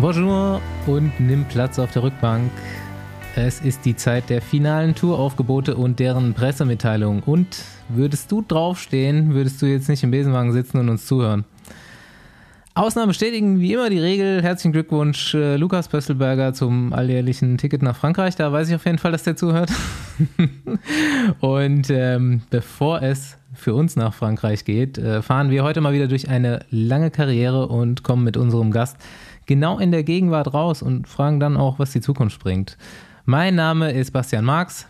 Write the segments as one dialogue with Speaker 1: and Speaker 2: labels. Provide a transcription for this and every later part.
Speaker 1: Bonjour und nimm Platz auf der Rückbank. Es ist die Zeit der finalen Touraufgebote und deren Pressemitteilung. Und würdest du draufstehen, würdest du jetzt nicht im Besenwagen sitzen und uns zuhören. Ausnahmen bestätigen wie immer die Regel. Herzlichen Glückwunsch, äh, Lukas Pösselberger, zum alljährlichen Ticket nach Frankreich. Da weiß ich auf jeden Fall, dass der zuhört. und ähm, bevor es für uns nach Frankreich geht, äh, fahren wir heute mal wieder durch eine lange Karriere und kommen mit unserem Gast genau in der Gegenwart raus und fragen dann auch, was die Zukunft bringt. Mein Name ist Bastian Marx.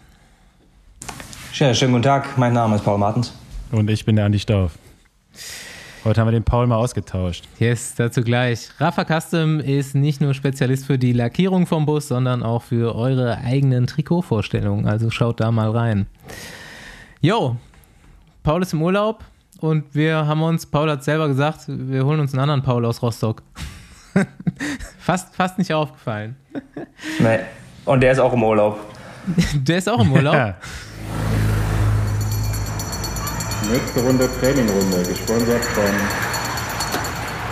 Speaker 2: Ja, schönen guten Tag, mein Name ist Paul Martens.
Speaker 3: Und ich bin der Andi Stauf. Heute haben wir den Paul mal ausgetauscht.
Speaker 1: Yes, dazu gleich. Rafa Custom ist nicht nur Spezialist für die Lackierung vom Bus, sondern auch für eure eigenen Trikotvorstellungen. Also schaut da mal rein. Jo, Paul ist im Urlaub und wir haben uns, Paul hat selber gesagt, wir holen uns einen anderen Paul aus Rostock. fast, fast nicht aufgefallen.
Speaker 2: Nee. Und der ist auch im Urlaub.
Speaker 1: Der ist auch im Urlaub? Ja.
Speaker 4: Nächste Runde Trainingrunde, gesponsert von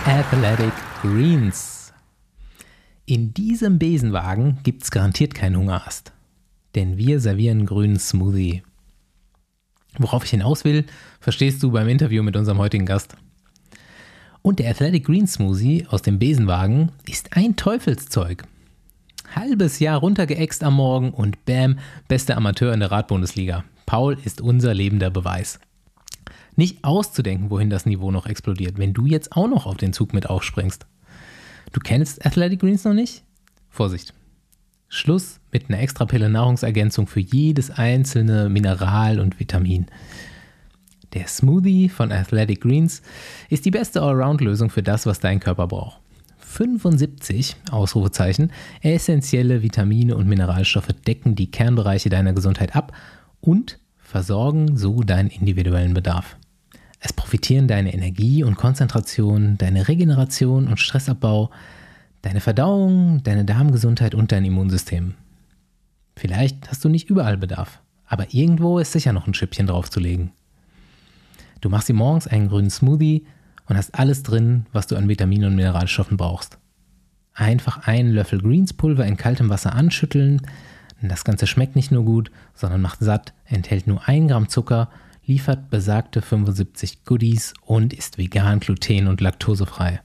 Speaker 1: Athletic Greens. In diesem Besenwagen gibt es garantiert keinen Hungerast. Denn wir servieren grünen Smoothie. Worauf ich hinaus will, verstehst du beim Interview mit unserem heutigen Gast. Und der Athletic Green Smoothie aus dem Besenwagen ist ein Teufelszeug. Halbes Jahr runtergeäxt am Morgen und bam, bester Amateur in der Radbundesliga. Paul ist unser lebender Beweis. Nicht auszudenken, wohin das Niveau noch explodiert, wenn du jetzt auch noch auf den Zug mit aufspringst. Du kennst Athletic Greens noch nicht? Vorsicht. Schluss mit einer extra Pille Nahrungsergänzung für jedes einzelne Mineral und Vitamin. Der Smoothie von Athletic Greens ist die beste Allround-Lösung für das, was dein Körper braucht. 75 Ausrufezeichen essentielle Vitamine und Mineralstoffe decken die Kernbereiche deiner Gesundheit ab und versorgen so deinen individuellen Bedarf. Es profitieren deine Energie und Konzentration, deine Regeneration und Stressabbau, deine Verdauung, deine Darmgesundheit und dein Immunsystem. Vielleicht hast du nicht überall Bedarf, aber irgendwo ist sicher noch ein Schippchen draufzulegen. Du machst dir morgens einen grünen Smoothie und hast alles drin, was du an Vitaminen und Mineralstoffen brauchst. Einfach einen Löffel Greenspulver in kaltem Wasser anschütteln. Das Ganze schmeckt nicht nur gut, sondern macht satt, enthält nur 1 Gramm Zucker, liefert besagte 75 Goodies und ist vegan, gluten- und laktosefrei.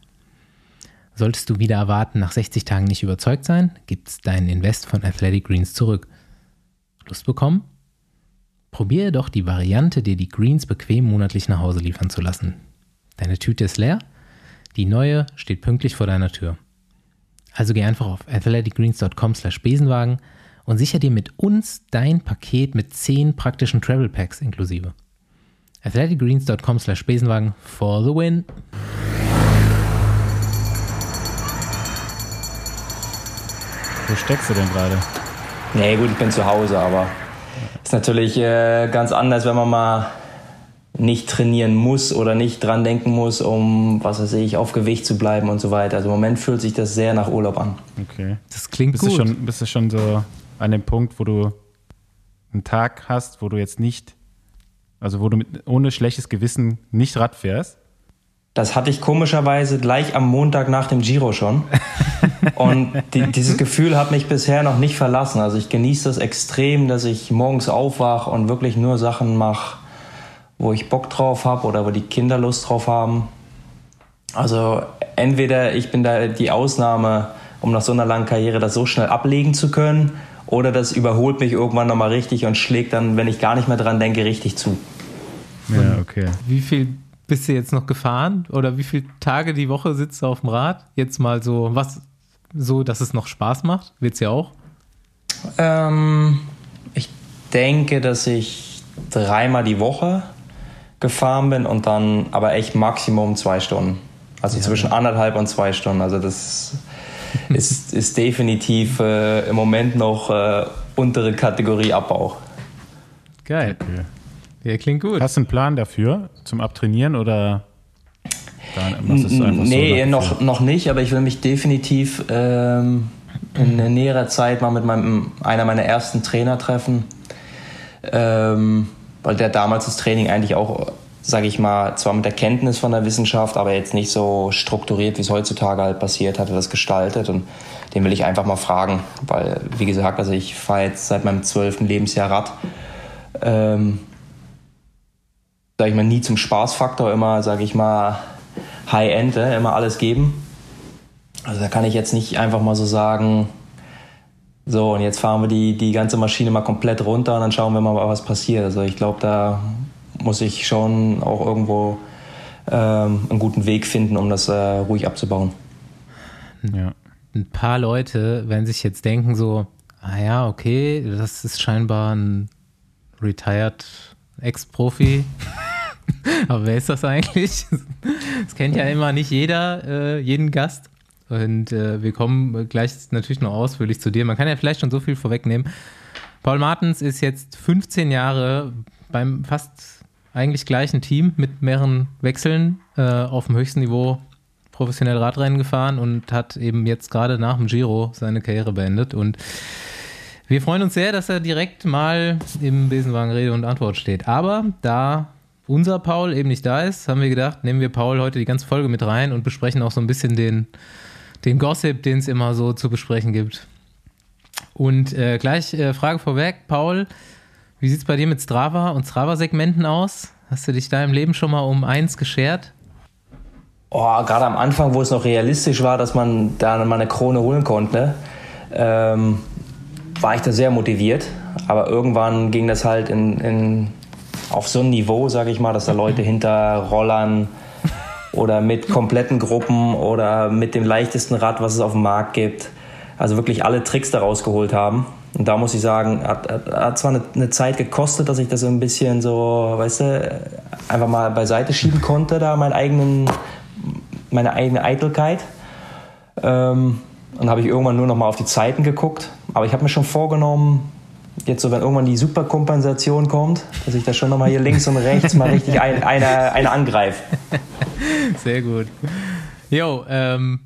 Speaker 1: Solltest du wieder erwarten, nach 60 Tagen nicht überzeugt sein, gibt's deinen Invest von Athletic Greens zurück. Lust bekommen? Probiere doch die Variante, dir die Greens bequem monatlich nach Hause liefern zu lassen. Deine Tüte ist leer, die neue steht pünktlich vor deiner Tür. Also geh einfach auf athleticgreens.com slash Besenwagen und sicher dir mit uns dein Paket mit 10 praktischen Travel Packs inklusive. athleticgreens.com slash Besenwagen for the win.
Speaker 3: Wo steckst du denn gerade?
Speaker 2: Nee, gut, ich bin zu Hause, aber ist natürlich äh, ganz anders, wenn man mal nicht trainieren muss oder nicht dran denken muss, um, was weiß ich, auf Gewicht zu bleiben und so weiter. Also im Moment fühlt sich das sehr nach Urlaub an.
Speaker 3: Okay. Das klingt bist gut. Du schon, bist du schon so an dem Punkt, wo du einen Tag hast, wo du jetzt nicht, also wo du mit, ohne schlechtes Gewissen nicht Rad fährst?
Speaker 2: Das hatte ich komischerweise gleich am Montag nach dem Giro schon. Und die, dieses Gefühl hat mich bisher noch nicht verlassen. Also ich genieße das extrem, dass ich morgens aufwache und wirklich nur Sachen mache, wo ich Bock drauf habe oder wo die Kinder Lust drauf haben. Also entweder ich bin da die Ausnahme, um nach so einer langen Karriere das so schnell ablegen zu können, oder das überholt mich irgendwann nochmal richtig und schlägt dann, wenn ich gar nicht mehr dran denke, richtig zu.
Speaker 1: Ja, okay. Wie viel bist du jetzt noch gefahren? Oder wie viele Tage die Woche sitzt du auf dem Rad? Jetzt mal so, was so, dass es noch Spaß macht? Wird es ja auch?
Speaker 2: Ähm, ich denke, dass ich dreimal die Woche gefahren bin und dann aber echt Maximum zwei Stunden. Also ja. zwischen anderthalb und zwei Stunden. Also das ist, ist definitiv äh, im Moment noch äh, untere Kategorie Abbau.
Speaker 1: Geil. Okay. Ja, klingt gut.
Speaker 3: Hast du einen Plan dafür zum Abtrainieren oder
Speaker 2: nee, so noch, noch nicht, aber ich will mich definitiv ähm, in näherer Zeit mal mit meinem, einer meiner ersten Trainer treffen, ähm, weil der damals das Training eigentlich auch sage ich mal, zwar mit der Kenntnis von der Wissenschaft, aber jetzt nicht so strukturiert, wie es heutzutage halt passiert, hat er das gestaltet. Und den will ich einfach mal fragen, weil, wie gesagt, also ich fahre jetzt seit meinem zwölften Lebensjahr Rad. Ähm, sage ich mal, nie zum Spaßfaktor, immer, sage ich mal, High-End, äh, immer alles geben. Also da kann ich jetzt nicht einfach mal so sagen, so und jetzt fahren wir die, die ganze Maschine mal komplett runter und dann schauen wir mal, was passiert. Also ich glaube, da muss ich schon auch irgendwo ähm, einen guten Weg finden, um das äh, ruhig abzubauen.
Speaker 1: Ja. Ein paar Leute werden sich jetzt denken so, ah ja, okay, das ist scheinbar ein retired Ex-Profi. Aber wer ist das eigentlich? Das kennt ja immer nicht jeder, äh, jeden Gast. Und äh, wir kommen gleich natürlich noch ausführlich zu dir. Man kann ja vielleicht schon so viel vorwegnehmen. Paul Martens ist jetzt 15 Jahre beim fast eigentlich gleichen Team mit mehreren Wechseln äh, auf dem höchsten Niveau professionell Radrennen gefahren und hat eben jetzt gerade nach dem Giro seine Karriere beendet. Und wir freuen uns sehr, dass er direkt mal im Besenwagen Rede und Antwort steht. Aber da unser Paul eben nicht da ist, haben wir gedacht, nehmen wir Paul heute die ganze Folge mit rein und besprechen auch so ein bisschen den, den Gossip, den es immer so zu besprechen gibt. Und äh, gleich äh, Frage vorweg, Paul, wie sieht es bei dir mit Strava und Strava-Segmenten aus? Hast du dich da im Leben schon mal um eins geschert?
Speaker 2: Oh, gerade am Anfang, wo es noch realistisch war, dass man da mal eine Krone holen konnte, ähm, war ich da sehr motiviert. Aber irgendwann ging das halt in, in, auf so ein Niveau, sage ich mal, dass da Leute hinter Rollern oder mit kompletten Gruppen oder mit dem leichtesten Rad, was es auf dem Markt gibt, also wirklich alle Tricks daraus geholt haben. Und da muss ich sagen, hat, hat zwar eine, eine, Zeit gekostet, dass ich das so ein bisschen so, weißt du, einfach mal beiseite schieben konnte, da meinen eigenen, meine eigene Eitelkeit. Ähm, dann habe ich irgendwann nur noch mal auf die Zeiten geguckt. Aber ich habe mir schon vorgenommen, jetzt so, wenn irgendwann die Superkompensation kommt, dass ich da schon noch mal hier links und rechts mal richtig ein, eine, eine angreife.
Speaker 1: Sehr gut. Jo, ähm,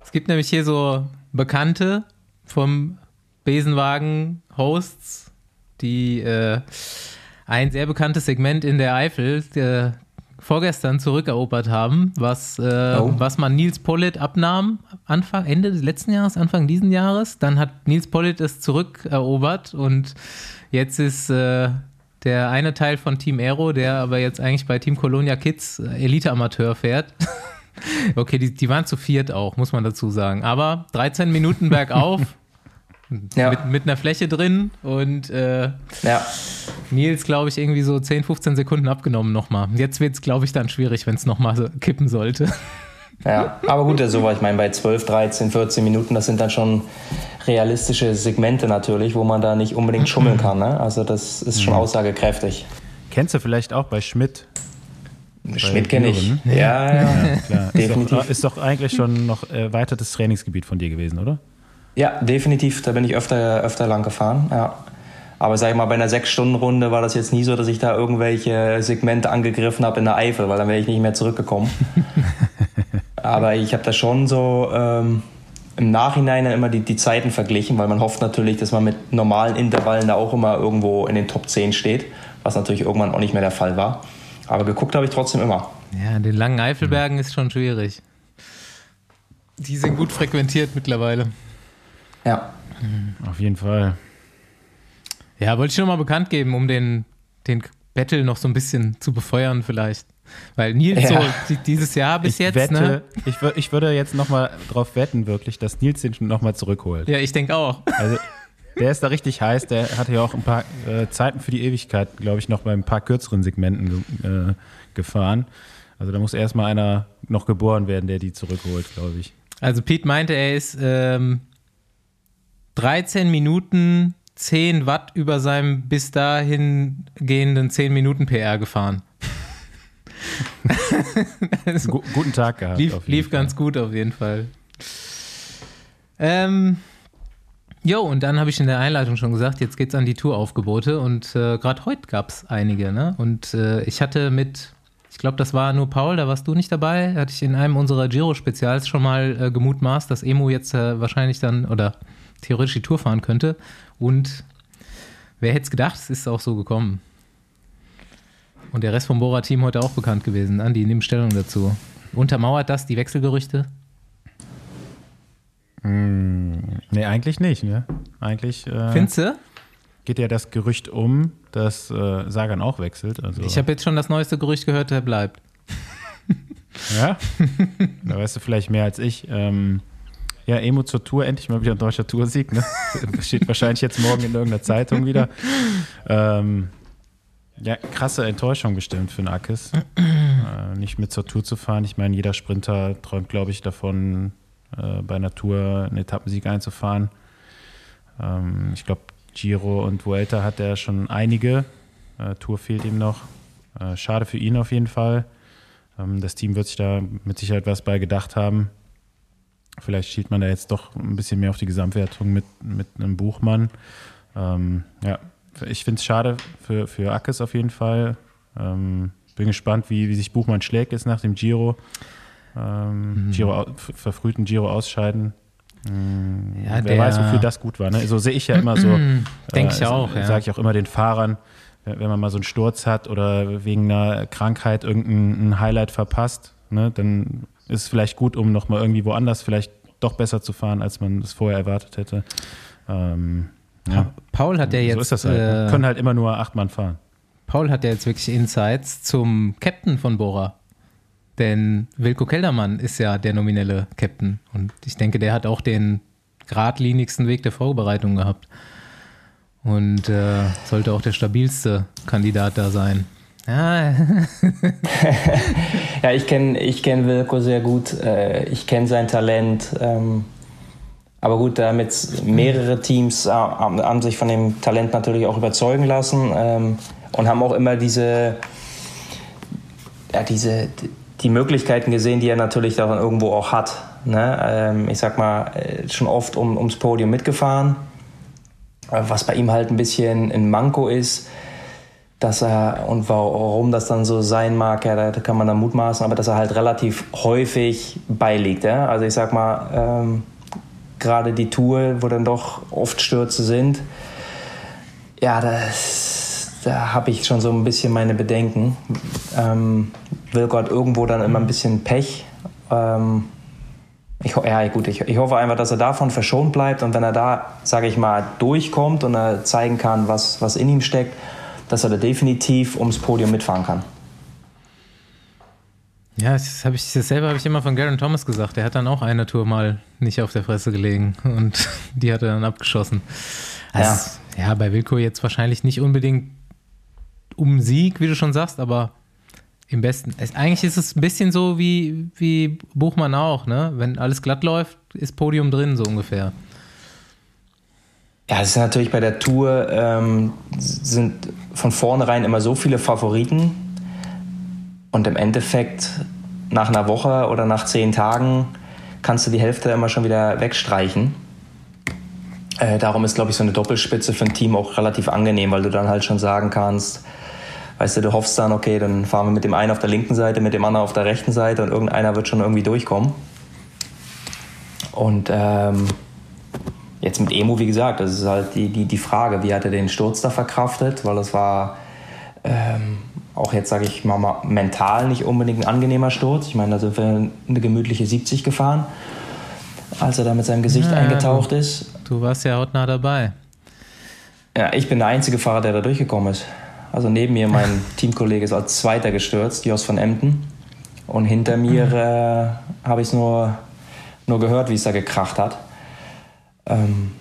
Speaker 1: es gibt nämlich hier so Bekannte vom Besenwagen-Hosts, die äh, ein sehr bekanntes Segment in der Eifel äh, vorgestern zurückerobert haben, was, äh, oh. was man Nils Pollitt abnahm, Anfang, Ende des letzten Jahres, Anfang diesen Jahres. Dann hat Nils Pollitt es zurückerobert und jetzt ist äh, der eine Teil von Team Aero, der aber jetzt eigentlich bei Team Colonia Kids äh, Elite-Amateur fährt. okay, die, die waren zu viert auch, muss man dazu sagen. Aber 13 Minuten bergauf ja. Mit, mit einer Fläche drin und äh, ja. Nils, glaube ich, irgendwie so 10, 15 Sekunden abgenommen nochmal. Jetzt wird es, glaube ich, dann schwierig, wenn es nochmal so kippen sollte.
Speaker 2: Ja, aber gut, so war ich meine, bei 12, 13, 14 Minuten, das sind dann schon realistische Segmente natürlich, wo man da nicht unbedingt schummeln kann. Ne? Also das ist schon mhm. aussagekräftig.
Speaker 3: Kennst du vielleicht auch bei Schmidt?
Speaker 2: Schmidt kenne ich.
Speaker 3: Ja, ja, ja klar. Definitiv. Ist doch, ist doch, eigentlich schon noch erweitertes Trainingsgebiet von dir gewesen, oder?
Speaker 2: Ja, definitiv. Da bin ich öfter, öfter lang gefahren. Ja. Aber sag ich mal, bei einer Sechs-Stunden-Runde war das jetzt nie so, dass ich da irgendwelche Segmente angegriffen habe in der Eifel, weil dann wäre ich nicht mehr zurückgekommen. Aber ich habe da schon so ähm, im Nachhinein immer die, die Zeiten verglichen, weil man hofft natürlich, dass man mit normalen Intervallen da auch immer irgendwo in den Top 10 steht, was natürlich irgendwann auch nicht mehr der Fall war. Aber geguckt habe ich trotzdem immer.
Speaker 1: Ja, in den langen Eifelbergen mhm. ist schon schwierig. Die sind gut frequentiert mittlerweile.
Speaker 2: Ja.
Speaker 3: Auf jeden Fall.
Speaker 1: Ja, wollte ich schon mal bekannt geben, um den, den Battle noch so ein bisschen zu befeuern, vielleicht. Weil Nils ja. so dieses Jahr bis
Speaker 3: ich
Speaker 1: jetzt.
Speaker 3: Wette,
Speaker 1: ne?
Speaker 3: ich, ich würde jetzt nochmal drauf wetten, wirklich, dass Nils den nochmal zurückholt.
Speaker 1: Ja, ich denke auch.
Speaker 3: Also, der ist da richtig heiß. Der hat ja auch ein paar äh, Zeiten für die Ewigkeit, glaube ich, noch bei ein paar kürzeren Segmenten äh, gefahren. Also da muss erstmal einer noch geboren werden, der die zurückholt, glaube ich.
Speaker 1: Also Pete meinte, er ist ähm, 13 Minuten 10 Watt über seinem bis dahin gehenden 10 Minuten PR gefahren.
Speaker 3: also, guten Tag gehabt.
Speaker 1: Lief, lief ganz gut auf jeden Fall. Ähm, jo, und dann habe ich in der Einleitung schon gesagt, jetzt geht es an die Touraufgebote und äh, gerade heute gab es einige. Ne? Und äh, ich hatte mit, ich glaube, das war nur Paul, da warst du nicht dabei, hatte ich in einem unserer Giro-Spezials schon mal äh, gemutmaßt, dass Emo jetzt äh, wahrscheinlich dann, oder theoretisch die Tour fahren könnte. Und wer hätte es gedacht, es ist auch so gekommen. Und der Rest vom Bora-Team heute auch bekannt gewesen. Andi, nimm Stellung dazu. Untermauert das die Wechselgerüchte?
Speaker 3: Nee, eigentlich nicht, ne? Eigentlich äh,
Speaker 1: Findest du?
Speaker 3: geht ja das Gerücht um, dass äh, Sagan auch wechselt. Also,
Speaker 1: Ich habe jetzt schon das neueste Gerücht gehört, der bleibt.
Speaker 3: ja, da weißt du vielleicht mehr als ich. Ähm, ja, Emo zur Tour, endlich mal wieder ein deutscher Toursieg. Ne? Steht wahrscheinlich jetzt morgen in irgendeiner Zeitung wieder. Ähm, ja, krasse Enttäuschung bestimmt für den Akis, äh, nicht mit zur Tour zu fahren. Ich meine, jeder Sprinter träumt, glaube ich, davon, äh, bei einer Tour einen Etappensieg einzufahren. Ähm, ich glaube, Giro und Vuelta hat er schon einige. Äh, Tour fehlt ihm noch. Äh, schade für ihn auf jeden Fall. Ähm, das Team wird sich da mit Sicherheit was bei gedacht haben. Vielleicht schielt man da jetzt doch ein bisschen mehr auf die Gesamtwertung mit, mit einem Buchmann. Ähm, ja, ich finde es schade für, für Ackes auf jeden Fall. Ähm, bin gespannt, wie, wie sich Buchmann schlägt jetzt nach dem Giro. Ähm,
Speaker 1: Mhm.
Speaker 3: Giro verfrühten Giro ausscheiden. Ähm,
Speaker 1: Ja,
Speaker 3: wer
Speaker 1: der-
Speaker 3: weiß, wofür das gut war. Ne? So sehe ich ja immer so.
Speaker 1: Denk ich auch, ja.
Speaker 3: Sage ich auch immer den Fahrern, wenn man mal so einen Sturz hat oder wegen einer Krankheit irgendein ein Highlight verpasst, ne, dann ist es vielleicht gut, um nochmal irgendwie woanders vielleicht doch besser zu fahren, als man es vorher erwartet hätte. Ähm, ja.
Speaker 1: Paul hat ja jetzt,
Speaker 3: so ist das halt. ne?
Speaker 1: äh,
Speaker 3: Können halt immer nur acht Mann fahren.
Speaker 1: Paul hat ja jetzt wirklich Insights zum Captain von Bora. Denn Wilko Keldermann ist ja der nominelle Captain. Und ich denke, der hat auch den geradlinigsten Weg der Vorbereitung gehabt. Und äh, sollte auch der stabilste Kandidat da sein. Ja,
Speaker 2: Ja, ich kenne ich kenn Wilko sehr gut. Äh, ich kenne sein Talent. Ähm, aber gut, damit mehrere Teams äh, haben, sich von dem Talent natürlich auch überzeugen lassen ähm, und haben auch immer diese, ja, diese, die Möglichkeiten gesehen, die er natürlich dann irgendwo auch hat. Ne? Ähm, ich sag mal, äh, schon oft um, ums Podium mitgefahren. Was bei ihm halt ein bisschen ein Manko ist, dass er und warum das dann so sein mag, ja, da kann man dann mutmaßen, aber dass er halt relativ häufig beiliegt. Ja? Also ich sag mal, ähm, gerade die Tour, wo dann doch oft Stürze sind, ja, das, da habe ich schon so ein bisschen meine Bedenken. Ähm, Wilco hat irgendwo dann immer ein bisschen Pech. Ähm, ich, ja, gut, ich, ich hoffe einfach, dass er davon verschont bleibt und wenn er da, sage ich mal, durchkommt und er zeigen kann, was, was in ihm steckt, dass er da definitiv ums Podium mitfahren kann.
Speaker 1: ja das, hab ich, dasselbe habe ich immer von Garen Thomas gesagt. Der hat dann auch eine Tour mal nicht auf der Fresse gelegen und die hat er dann abgeschossen. Also, ja. bei Wilco jetzt wahrscheinlich nicht unbedingt um Sieg, wie du schon sagst, aber im besten. Es, eigentlich ist es ein bisschen so wie, wie Buchmann auch, ne? Wenn alles glatt läuft, ist Podium drin, so ungefähr.
Speaker 2: Ja, es ist natürlich bei der Tour ähm, sind von vornherein immer so viele Favoriten und im Endeffekt nach einer Woche oder nach zehn Tagen kannst du die Hälfte immer schon wieder wegstreichen. Äh, darum ist, glaube ich, so eine Doppelspitze für ein Team auch relativ angenehm, weil du dann halt schon sagen kannst, weißt du, du hoffst dann, okay, dann fahren wir mit dem einen auf der linken Seite, mit dem anderen auf der rechten Seite und irgendeiner wird schon irgendwie durchkommen. Und ähm, jetzt mit Emo, wie gesagt, das ist halt die, die, die Frage, wie hat er den Sturz da verkraftet, weil das war ähm, auch jetzt, sage ich mal, mal, mental nicht unbedingt ein angenehmer Sturz. Ich meine, da sind wir eine gemütliche 70 gefahren, als er da mit seinem Gesicht
Speaker 1: Ja,
Speaker 2: eingetaucht ist.
Speaker 1: Du warst ja hautnah dabei.
Speaker 2: Ja, ich bin der einzige Fahrer, der da durchgekommen ist. Also neben mir mein Teamkollege ist als Zweiter gestürzt, Jos von Emden. Und hinter mir äh, habe ich es nur, nur gehört, wie es da gekracht hat. Ähm,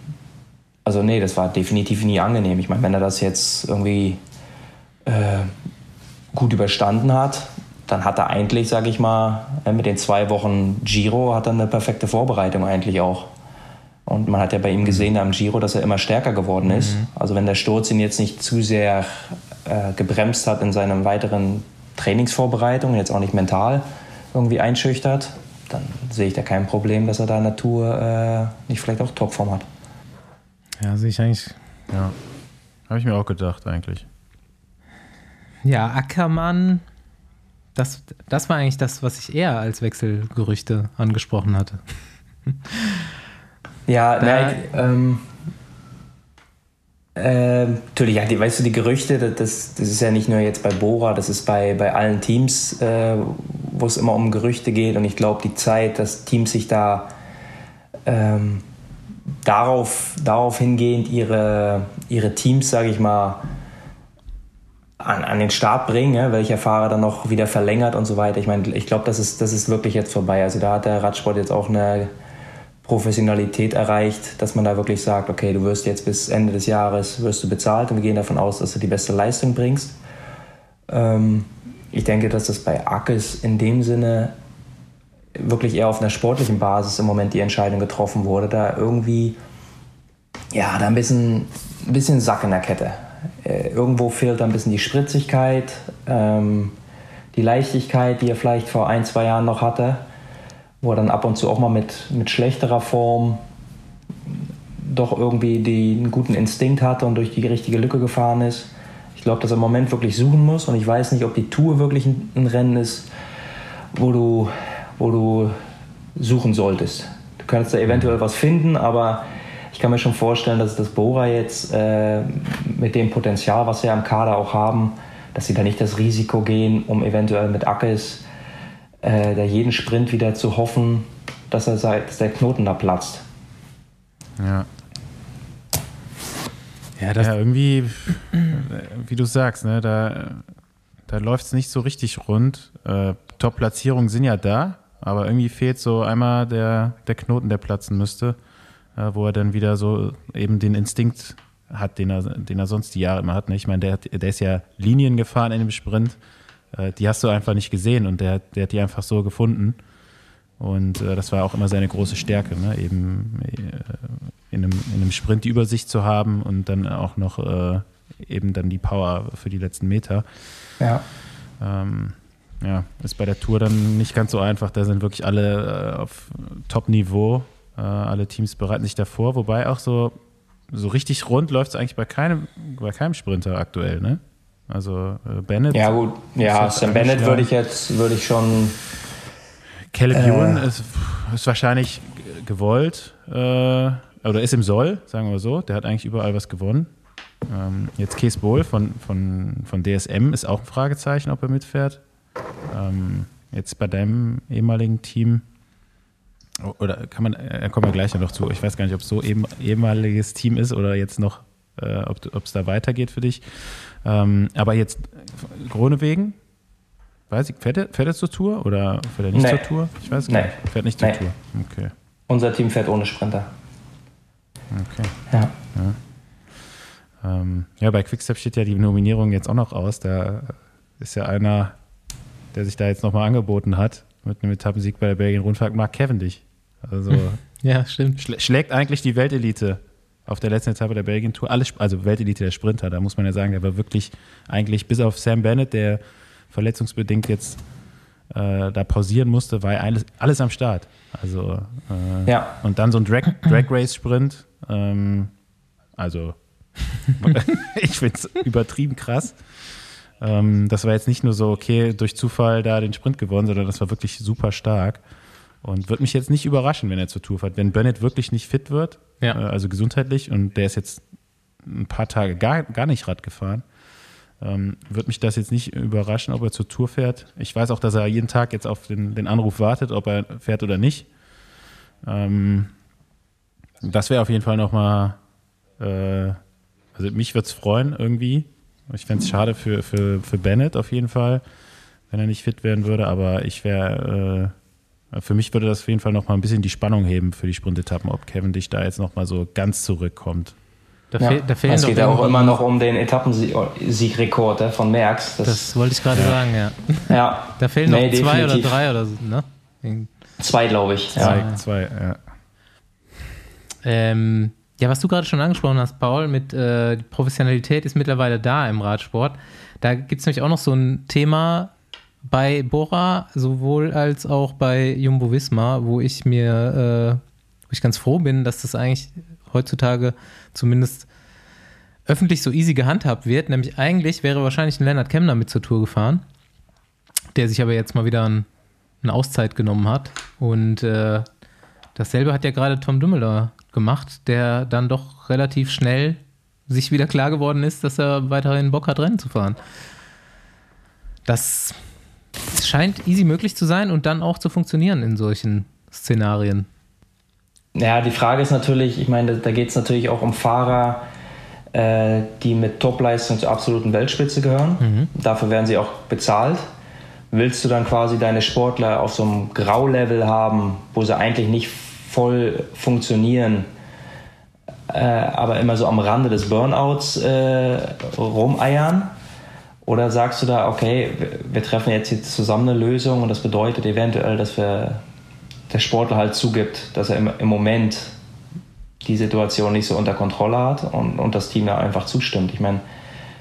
Speaker 2: also nee, das war definitiv nie angenehm. Ich meine, wenn er das jetzt irgendwie äh, gut überstanden hat, dann hat er eigentlich, sage ich mal, äh, mit den zwei Wochen Giro hat er eine perfekte Vorbereitung eigentlich auch. Und man hat ja bei ihm gesehen am Giro, dass er immer stärker geworden ist. Also wenn der Sturz ihn jetzt nicht zu sehr äh, gebremst hat in seinen weiteren Trainingsvorbereitungen, jetzt auch nicht mental irgendwie einschüchtert, dann sehe ich da kein Problem, dass er da in der Tour äh, nicht vielleicht auch Topform hat.
Speaker 1: Ja, sehe ich eigentlich.
Speaker 3: Ja. Habe ich mir auch gedacht, eigentlich.
Speaker 1: Ja, Ackermann, das, das war eigentlich das, was ich eher als Wechselgerüchte angesprochen hatte.
Speaker 2: Ja,
Speaker 1: Da-
Speaker 2: nein, ähm, Ähm, natürlich, ja, die, weißt du, die Gerüchte, das, das ist ja nicht nur jetzt bei Bora, das ist bei, bei allen Teams, äh, wo es immer um Gerüchte geht. Und ich glaube, die Zeit, dass Teams sich da ähm, darauf, darauf hingehend ihre, ihre Teams, sage ich mal, an, an den Start bringen, ja, welcher Fahrer dann noch wieder verlängert und so weiter. Ich meine, ich glaube, das ist, das ist wirklich jetzt vorbei. Also da hat der Radsport jetzt auch eine Professionalität erreicht, dass man da wirklich sagt, okay, du wirst jetzt bis Ende des Jahres wirst du bezahlt und wir gehen davon aus, dass du die beste Leistung bringst. Ähm, ich denke, dass das bei Ackes in dem Sinne wirklich eher auf einer sportlichen Basis im Moment die Entscheidung getroffen wurde, da irgendwie ja, da ein bisschen, ein bisschen Sack in der Kette. Äh, irgendwo fehlt da ein bisschen die Spritzigkeit, ähm, die Leichtigkeit, die er vielleicht vor ein, zwei Jahren noch hatte wo er dann ab und zu auch mal mit, mit schlechterer Form doch irgendwie die, einen guten Instinkt hatte und durch die richtige Lücke gefahren ist. Ich glaube, dass er im Moment wirklich suchen muss und ich weiß nicht, ob die Tour wirklich ein, ein Rennen ist, wo du, wo du suchen solltest. Du könntest da eventuell was finden, aber ich kann mir schon vorstellen, dass das Bora jetzt äh, mit dem Potenzial, was sie ja im Kader auch haben, dass sie da nicht das Risiko gehen, um eventuell mit Ackes äh, da jeden Sprint wieder zu hoffen, dass, er, dass der Knoten da platzt.
Speaker 3: Ja. Ja, ja irgendwie, wie du sagst, ne, da, da läuft es nicht so richtig rund. Äh, Top-Platzierungen sind ja da, aber irgendwie fehlt so einmal der, der Knoten, der platzen müsste, äh, wo er dann wieder so eben den Instinkt hat, den er, den er sonst die Jahre immer hat. Ne? Ich meine, der, der ist ja Linien gefahren in dem Sprint äh, die hast du einfach nicht gesehen und der, der hat die einfach so gefunden. Und äh, das war auch immer seine große Stärke, ne? eben äh, in, einem, in einem Sprint die Übersicht zu haben und dann auch noch äh, eben dann die Power für die letzten Meter.
Speaker 2: Ja.
Speaker 3: Ähm, ja, ist bei der Tour dann nicht ganz so einfach. Da sind wirklich alle äh, auf Top-Niveau. Äh, alle Teams bereiten sich davor. Wobei auch so, so richtig rund läuft es eigentlich bei keinem, bei keinem Sprinter aktuell, ne? Also äh, Bennett.
Speaker 2: Ja, gut. Ja, Sam Bennett würde ich jetzt würde ich schon.
Speaker 3: Caleb äh, Ewan ist, ist wahrscheinlich gewollt äh, oder ist im Soll, sagen wir so. Der hat eigentlich überall was gewonnen. Ähm, jetzt Case Bowl von, von, von DSM ist auch ein Fragezeichen, ob er mitfährt. Ähm, jetzt bei deinem ehemaligen Team. Oder kann man, da äh, kommen wir gleich noch zu. Ich weiß gar nicht, ob es so eben, ehemaliges Team ist oder jetzt noch, äh, ob es da weitergeht für dich. Ähm, aber jetzt Gronewegen, weiß ich, fährt er, fährt er zur Tour oder fährt er nicht nee. zur Tour? Ich weiß gar nee. nicht. Fährt nicht zur nee. Tour. Okay.
Speaker 2: Unser Team fährt ohne Sprinter.
Speaker 3: Okay.
Speaker 2: Ja.
Speaker 3: Ja. Ähm, ja, bei Quickstep steht ja die Nominierung jetzt auch noch aus. Da ist ja einer, der sich da jetzt nochmal angeboten hat mit einem Etappensieg bei der Belgien-Rundfahrt, Mark Cavendish. Also
Speaker 1: ja, stimmt.
Speaker 3: schlägt eigentlich die Weltelite auf der letzten Etappe der Belgien-Tour. Also Weltelite der Sprinter, da muss man ja sagen, der war wirklich eigentlich bis auf Sam Bennett, der verletzungsbedingt jetzt äh, da pausieren musste, war alles, alles am Start. Also
Speaker 2: äh, ja.
Speaker 3: und dann so ein Drag, Drag Race Sprint. Ähm, also ich finde es übertrieben krass. Ähm, das war jetzt nicht nur so, okay, durch Zufall da den Sprint gewonnen, sondern das war wirklich super stark. Und würde mich jetzt nicht überraschen, wenn er zur Tour fährt. Wenn Bennett wirklich nicht fit wird, ja. äh, also gesundheitlich, und der ist jetzt ein paar Tage gar, gar nicht Rad gefahren, ähm, würde mich das jetzt nicht überraschen, ob er zur Tour fährt. Ich weiß auch, dass er jeden Tag jetzt auf den, den Anruf wartet, ob er fährt oder nicht. Ähm, das wäre auf jeden Fall nochmal, äh, also mich würde es freuen irgendwie. Ich fände es schade für, für, für Bennett auf jeden Fall, wenn er nicht fit werden würde, aber ich wäre. Äh, für mich würde das auf jeden Fall noch mal ein bisschen die Spannung heben für die Sprintetappen, ob Kevin dich da jetzt noch mal so ganz zurückkommt.
Speaker 2: Da, ja. da fehlen es geht ja auch immer noch um den Etappensiegrekord äh, von Merckx.
Speaker 1: Das, das wollte ich gerade
Speaker 2: ja.
Speaker 1: sagen, ja.
Speaker 2: ja.
Speaker 1: Da fehlen nee, noch zwei definitiv. oder drei oder so, ne?
Speaker 2: Zwei, glaube ich.
Speaker 3: Zwei, ja. zwei, ja.
Speaker 1: Ähm, ja, was du gerade schon angesprochen hast, Paul, mit äh, Professionalität ist mittlerweile da im Radsport. Da gibt es nämlich auch noch so ein Thema, bei Bora sowohl als auch bei Jumbo Visma, wo ich mir, äh, wo ich ganz froh bin, dass das eigentlich heutzutage zumindest öffentlich so easy gehandhabt wird. Nämlich eigentlich wäre wahrscheinlich ein Lennart Kemner mit zur Tour gefahren, der sich aber jetzt mal wieder ein, eine Auszeit genommen hat. Und äh, dasselbe hat ja gerade Tom Dummler gemacht, der dann doch relativ schnell sich wieder klar geworden ist, dass er weiterhin Bock hat, Rennen zu fahren. Das scheint easy möglich zu sein und dann auch zu funktionieren in solchen Szenarien.
Speaker 2: Ja, die Frage ist natürlich, ich meine, da geht es natürlich auch um Fahrer, äh, die mit Topleistung zur absoluten Weltspitze gehören. Mhm. Dafür werden sie auch bezahlt. Willst du dann quasi deine Sportler auf so einem Graulevel haben, wo sie eigentlich nicht voll funktionieren, äh, aber immer so am Rande des Burnouts äh, rumeiern? Oder sagst du da, okay, wir treffen jetzt hier zusammen eine Lösung und das bedeutet eventuell, dass wir der Sportler halt zugibt, dass er im, im Moment die Situation nicht so unter Kontrolle hat und, und das Team da einfach zustimmt. Ich meine,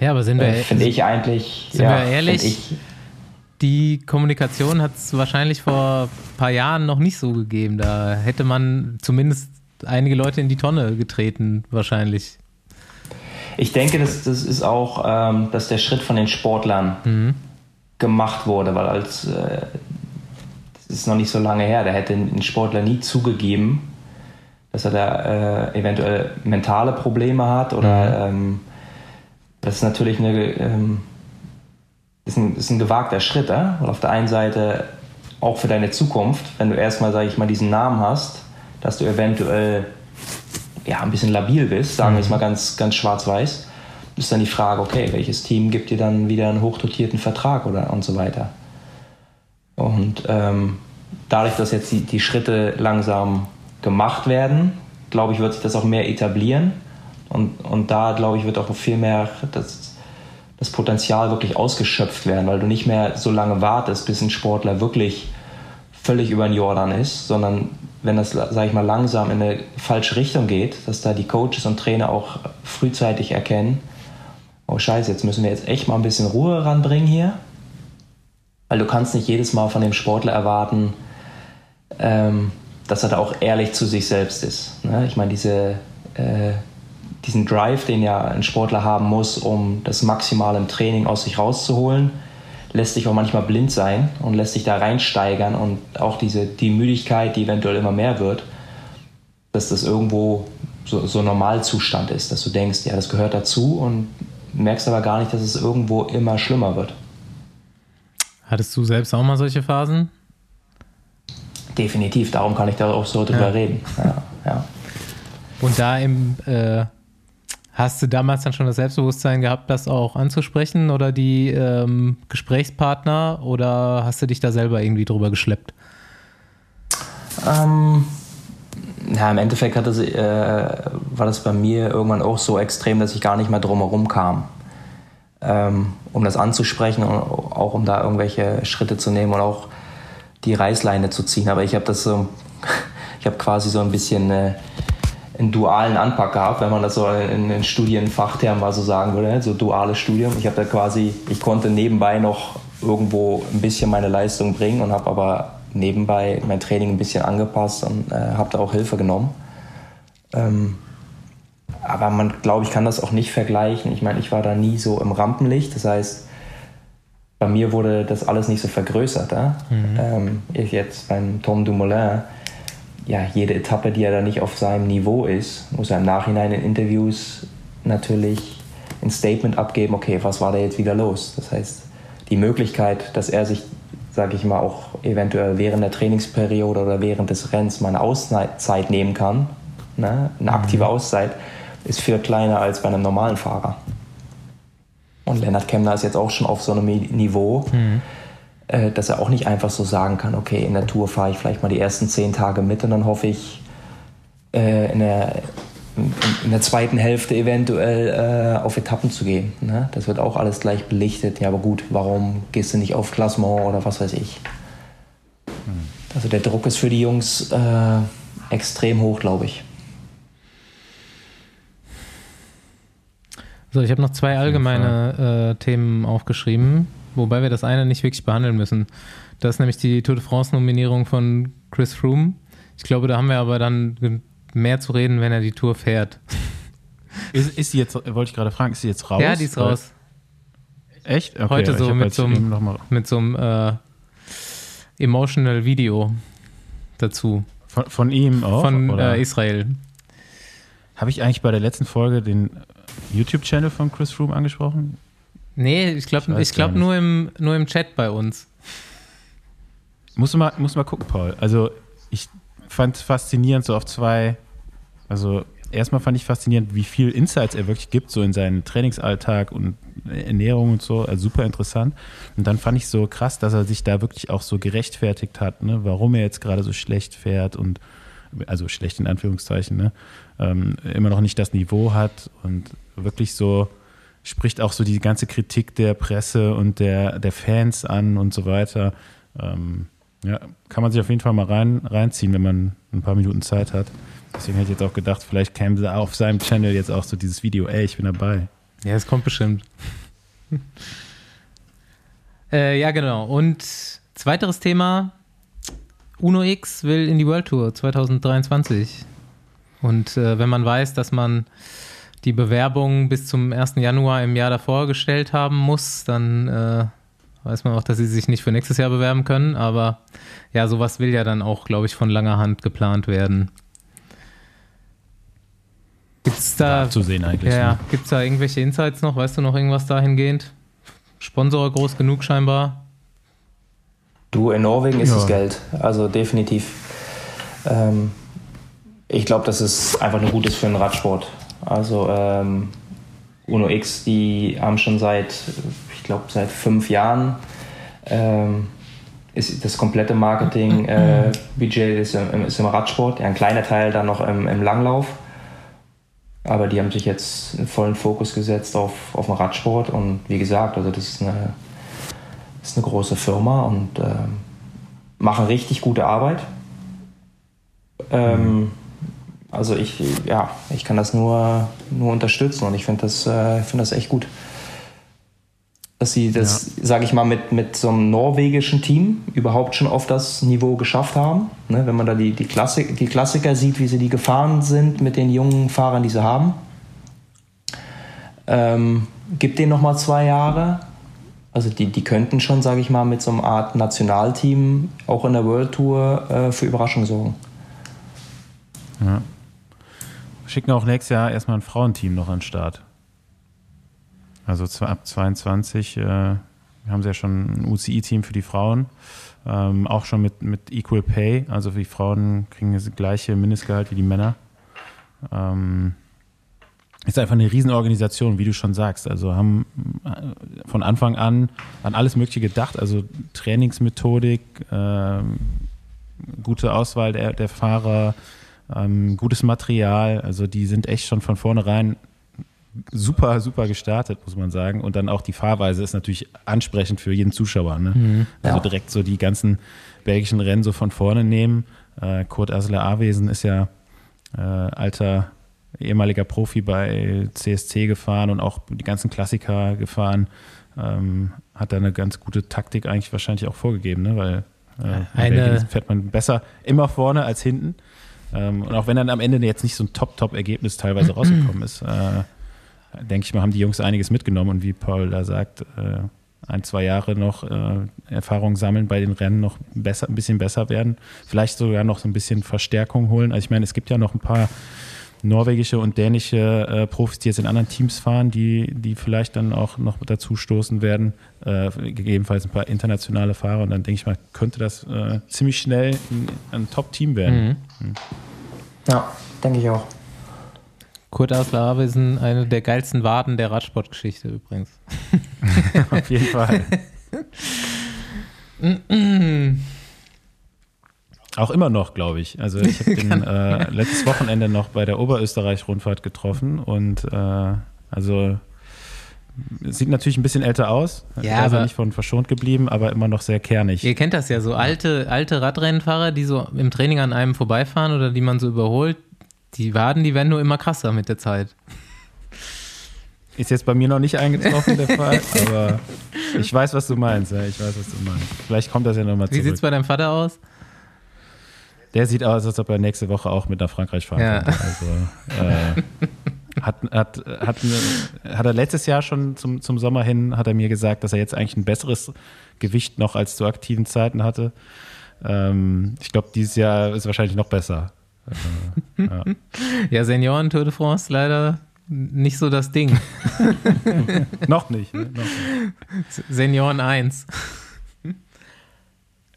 Speaker 1: ja, aber sind wir,
Speaker 2: äh, finde ich eigentlich,
Speaker 1: sind ja, wir ehrlich, ich, die Kommunikation hat es wahrscheinlich vor ein paar Jahren noch nicht so gegeben. Da hätte man zumindest einige Leute in die Tonne getreten, wahrscheinlich.
Speaker 2: Ich denke, das, das ist auch, ähm, dass der Schritt von den Sportlern mhm. gemacht wurde, weil als äh, das ist noch nicht so lange her, da hätte ein Sportler nie zugegeben, dass er da äh, eventuell mentale Probleme hat oder mhm. ähm, das ist natürlich eine, ähm, ist ein, ist ein gewagter Schritt, äh? weil auf der einen Seite auch für deine Zukunft, wenn du erstmal, sage ich mal, diesen Namen hast, dass du eventuell ja, ein bisschen labil bist, sagen wir es mhm. mal ganz, ganz schwarz-weiß, ist dann die Frage, okay, welches Team gibt dir dann wieder einen hochdotierten Vertrag oder und so weiter. Und ähm, dadurch, dass jetzt die, die Schritte langsam gemacht werden, glaube ich, wird sich das auch mehr etablieren. Und, und da, glaube ich, wird auch viel mehr das, das Potenzial wirklich ausgeschöpft werden, weil du nicht mehr so lange wartest, bis ein Sportler wirklich völlig über den Jordan ist, sondern wenn das, sage ich mal, langsam in eine falsche Richtung geht, dass da die Coaches und Trainer auch frühzeitig erkennen, oh scheiße, jetzt müssen wir jetzt echt mal ein bisschen Ruhe ranbringen hier, weil du kannst nicht jedes Mal von dem Sportler erwarten, ähm, dass er da auch ehrlich zu sich selbst ist. Ne? Ich meine, diese, äh, diesen Drive, den ja ein Sportler haben muss, um das Maximale im Training aus sich rauszuholen, lässt sich auch manchmal blind sein und lässt sich da reinsteigern und auch diese, die Müdigkeit, die eventuell immer mehr wird, dass das irgendwo so, so Normalzustand ist, dass du denkst, ja, das gehört dazu und merkst aber gar nicht, dass es irgendwo immer schlimmer wird.
Speaker 1: Hattest du selbst auch mal solche Phasen?
Speaker 2: Definitiv, darum kann ich da auch so drüber ja. reden. Ja, ja.
Speaker 1: Und da im, äh, hast du damals dann schon das Selbstbewusstsein gehabt, das auch anzusprechen oder die ähm, Gesprächspartner oder hast du dich da selber irgendwie drüber geschleppt?
Speaker 2: Ähm, ja, im Endeffekt das, äh, war das bei mir irgendwann auch so extrem, dass ich gar nicht mehr drumherum kam, ähm, um das anzusprechen und auch um da irgendwelche Schritte zu nehmen und auch die Reißleine zu ziehen. Aber ich habe das so, ich habe quasi so ein bisschen äh, einen dualen Anpack gehabt, wenn man das so in den Studienfachtermen mal so sagen würde, ne? so duales Studium. Ich habe da quasi, ich konnte nebenbei noch irgendwo ein bisschen meine Leistung bringen und habe aber nebenbei mein Training ein bisschen angepasst und äh, habe da auch Hilfe genommen. Ähm, aber man, glaube ich, kann das auch nicht vergleichen. Ich meine, ich war da nie so im Rampenlicht. Das heißt, bei mir wurde das alles nicht so vergrößert. Ja? Mhm. Ähm, ich jetzt beim Tom Dumoulin, ja, jede Etappe, die er da nicht auf seinem Niveau ist, muss er im Nachhinein in Interviews natürlich ein Statement abgeben, okay, was war da jetzt wieder los? Das heißt, die Möglichkeit, dass er sich, sage ich mal, auch eventuell während der Trainingsperiode oder während des Rennens mal eine Auszeit nehmen kann, ne? eine aktive mhm. Auszeit, ist viel kleiner als bei einem normalen Fahrer. Und Lennart Kemner ist jetzt auch schon auf so einem Niveau, mhm. Äh, dass er auch nicht einfach so sagen kann, okay, in der Tour fahre ich vielleicht mal die ersten zehn Tage mit und dann hoffe ich äh, in, der, in, der, zweiten Hälfte eventuell äh, auf Etappen zu gehen. Ne? Das wird auch alles gleich belichtet. Ja, aber gut, warum gehst du nicht auf Klassement oder was weiß ich? Mhm. Also der Druck ist für die Jungs äh, extrem hoch, glaube ich.
Speaker 1: So, ich habe noch zwei allgemeine äh, Themen aufgeschrieben, wobei wir das eine nicht wirklich behandeln müssen. Das ist nämlich die Tour de France-Nominierung von Chris Froome. Ich glaube, da haben wir aber dann mehr zu reden, wenn er die Tour fährt.
Speaker 3: Ist, ist sie jetzt, wollte ich gerade fragen, ist sie jetzt raus?
Speaker 1: Ja, die ist raus.
Speaker 3: Echt?
Speaker 1: Okay, Heute so mit, so einem, mit so einem äh, emotional Video dazu.
Speaker 3: Von, von ihm auch?
Speaker 1: Von äh, Israel.
Speaker 3: Habe ich eigentlich bei der letzten Folge den YouTube-Channel von Chris Froome angesprochen?
Speaker 1: Nee, ich glaube
Speaker 3: Ich
Speaker 1: ich glaub nur, im, nur im Chat bei uns.
Speaker 3: Musst du mal, musst du mal gucken, Paul. Also ich fand es faszinierend, so auf zwei, also erstmal fand ich faszinierend, wie viel Insights er wirklich gibt, so in seinen Trainingsalltag und Ernährung und so, also super interessant. Und dann fand ich so krass, dass er sich da wirklich auch so gerechtfertigt hat, ne, warum er jetzt gerade so schlecht fährt und also schlecht in Anführungszeichen, ne, ähm, immer noch nicht das Niveau hat und wirklich so spricht auch so die ganze Kritik der Presse und der, der Fans an und so weiter. Ähm, ja, kann man sich auf jeden Fall mal rein, reinziehen, wenn man ein paar Minuten Zeit hat. Deswegen hätte ich jetzt auch gedacht, vielleicht käme auf seinem Channel jetzt auch so dieses Video, ey, ich bin dabei.
Speaker 1: Ja, es kommt bestimmt. äh, ja, genau. Und zweiteres Thema: Uno X will in die World Tour 2023. Und äh, wenn man weiß, dass man die Bewerbung bis zum 1. Januar im Jahr davor gestellt haben muss, dann äh, weiß man auch, dass sie sich nicht für nächstes Jahr bewerben können. Aber ja, sowas will ja dann auch, glaube ich, von langer Hand geplant werden. Gibt es da,
Speaker 3: eigentlich.
Speaker 1: ja,
Speaker 3: Ne?
Speaker 1: gibt es da irgendwelche Insights noch? Weißt du noch irgendwas dahingehend? Sponsor groß genug scheinbar?
Speaker 2: Du, in Norwegen ist
Speaker 3: Ja.
Speaker 2: das Geld. Also definitiv. Ähm, ich glaube, dass es einfach nur gut ist für den Radsport. Also ähm, Uno X, die haben schon seit, ich glaube, seit fünf Jahren ähm, ist das komplette Marketing-Budget ist, im, ist im Radsport. Ja, ein kleiner Teil dann noch im, im Langlauf. Aber die haben sich jetzt einen vollen Fokus gesetzt auf, auf den Radsport. Und wie gesagt, also das ist eine, ist eine große Firma und ähm, machen richtig gute Arbeit. Ähm, also ich, ja, ich kann das nur, nur unterstützen und ich finde das, äh, find das echt gut. Dass sie das, sage ich mal, mit, mit so einem norwegischen Team überhaupt schon auf das Niveau geschafft haben. Ne, wenn man da die, die, Klassik, die Klassiker sieht, wie sie die gefahren sind mit den jungen Fahrern, die sie haben. Ähm, gibt denen nochmal zwei Jahre. Also die, die könnten schon, sage ich mal, mit so einer Art Nationalteam auch in der World Tour äh, für Überraschung sorgen.
Speaker 3: Ja. Schicken auch nächstes Jahr erstmal ein Frauenteam noch an den Start. Also ab 22 äh, haben sie ja schon ein UCI-Team für die Frauen. Ähm, auch schon mit, mit Equal Pay. Also die Frauen kriegen das gleiche Mindestgehalt wie die Männer. Ähm, ist einfach eine Riesenorganisation, wie du schon sagst. Also haben äh, von Anfang an an alles Mögliche gedacht. Also Trainingsmethodik, ähm, gute Auswahl der, der Fahrer, ähm, gutes Material. Also die sind echt schon von vornherein super, super gestartet, muss man sagen. Und dann auch die Fahrweise ist natürlich ansprechend für jeden Zuschauer. Ne? Also
Speaker 2: Ja.
Speaker 3: direkt so die ganzen belgischen Rennen so von vorne nehmen. Äh, Kurt Asler Awesen ist ja äh, alter ehemaliger Profi bei CSC gefahren und auch die ganzen Klassiker gefahren. Ähm, hat da eine ganz gute Taktik eigentlich wahrscheinlich auch vorgegeben, ne? weil äh, in
Speaker 1: Eine-
Speaker 3: Belgien fährt man besser immer vorne als hinten. Ähm, und auch wenn dann am Ende jetzt nicht so ein Top-Top-Ergebnis teilweise rausgekommen ist, äh, denke ich mal, haben die Jungs einiges mitgenommen. Und wie Paul da sagt, äh, ein, zwei Jahre noch äh, Erfahrung sammeln bei den Rennen, noch besser, ein bisschen besser werden, vielleicht sogar noch so ein bisschen Verstärkung holen. Also ich meine, es gibt ja noch ein paar norwegische und dänische äh, Profis, die jetzt in anderen Teams fahren, die, die vielleicht dann auch noch dazu stoßen werden, äh, gegebenenfalls ein paar internationale Fahrer und dann denke ich mal, könnte das äh, ziemlich schnell ein, ein Top-Team werden.
Speaker 2: Ja, denke ich auch.
Speaker 1: Kurt Asler Avesen, eine der geilsten Waden der Radsportgeschichte übrigens.
Speaker 3: Auf jeden Fall. Auch immer noch, glaube ich. Also ich habe den äh, letztes Wochenende noch bei der Oberösterreich-Rundfahrt getroffen und äh, also es sieht natürlich ein bisschen älter aus.
Speaker 1: Ja,
Speaker 3: ist er
Speaker 1: aber-
Speaker 3: nicht von verschont geblieben, aber immer noch sehr kernig.
Speaker 1: Ihr kennt das ja, so alte, alte Radrennfahrer, die so im Training an einem vorbeifahren oder die man so überholt, die Waden, die werden nur immer krasser mit der Zeit.
Speaker 3: Ist jetzt bei mir noch nicht eingetroffen, der Fall, aber ich weiß, was du meinst. Ja, ich weiß, was du meinst. Vielleicht kommt das ja nochmal
Speaker 1: Wie sieht es
Speaker 3: zurück.
Speaker 1: bei deinem Vater aus?
Speaker 3: Der sieht aus, als ob er nächste Woche auch mit nach Frankreich fahren
Speaker 1: Ja.
Speaker 3: könnte. Also, äh, hat, hat, hat, hat er letztes Jahr schon zum, zum Sommer hin, hat er mir gesagt, dass er jetzt eigentlich ein besseres Gewicht noch als zu aktiven Zeiten hatte. Ähm, ich glaube, dieses Jahr ist wahrscheinlich noch besser. Äh, ja.
Speaker 1: Ja, Senioren Tour de France leider nicht so das Ding.
Speaker 3: Noch nicht. Ne? Noch nicht.
Speaker 1: Senioren 1.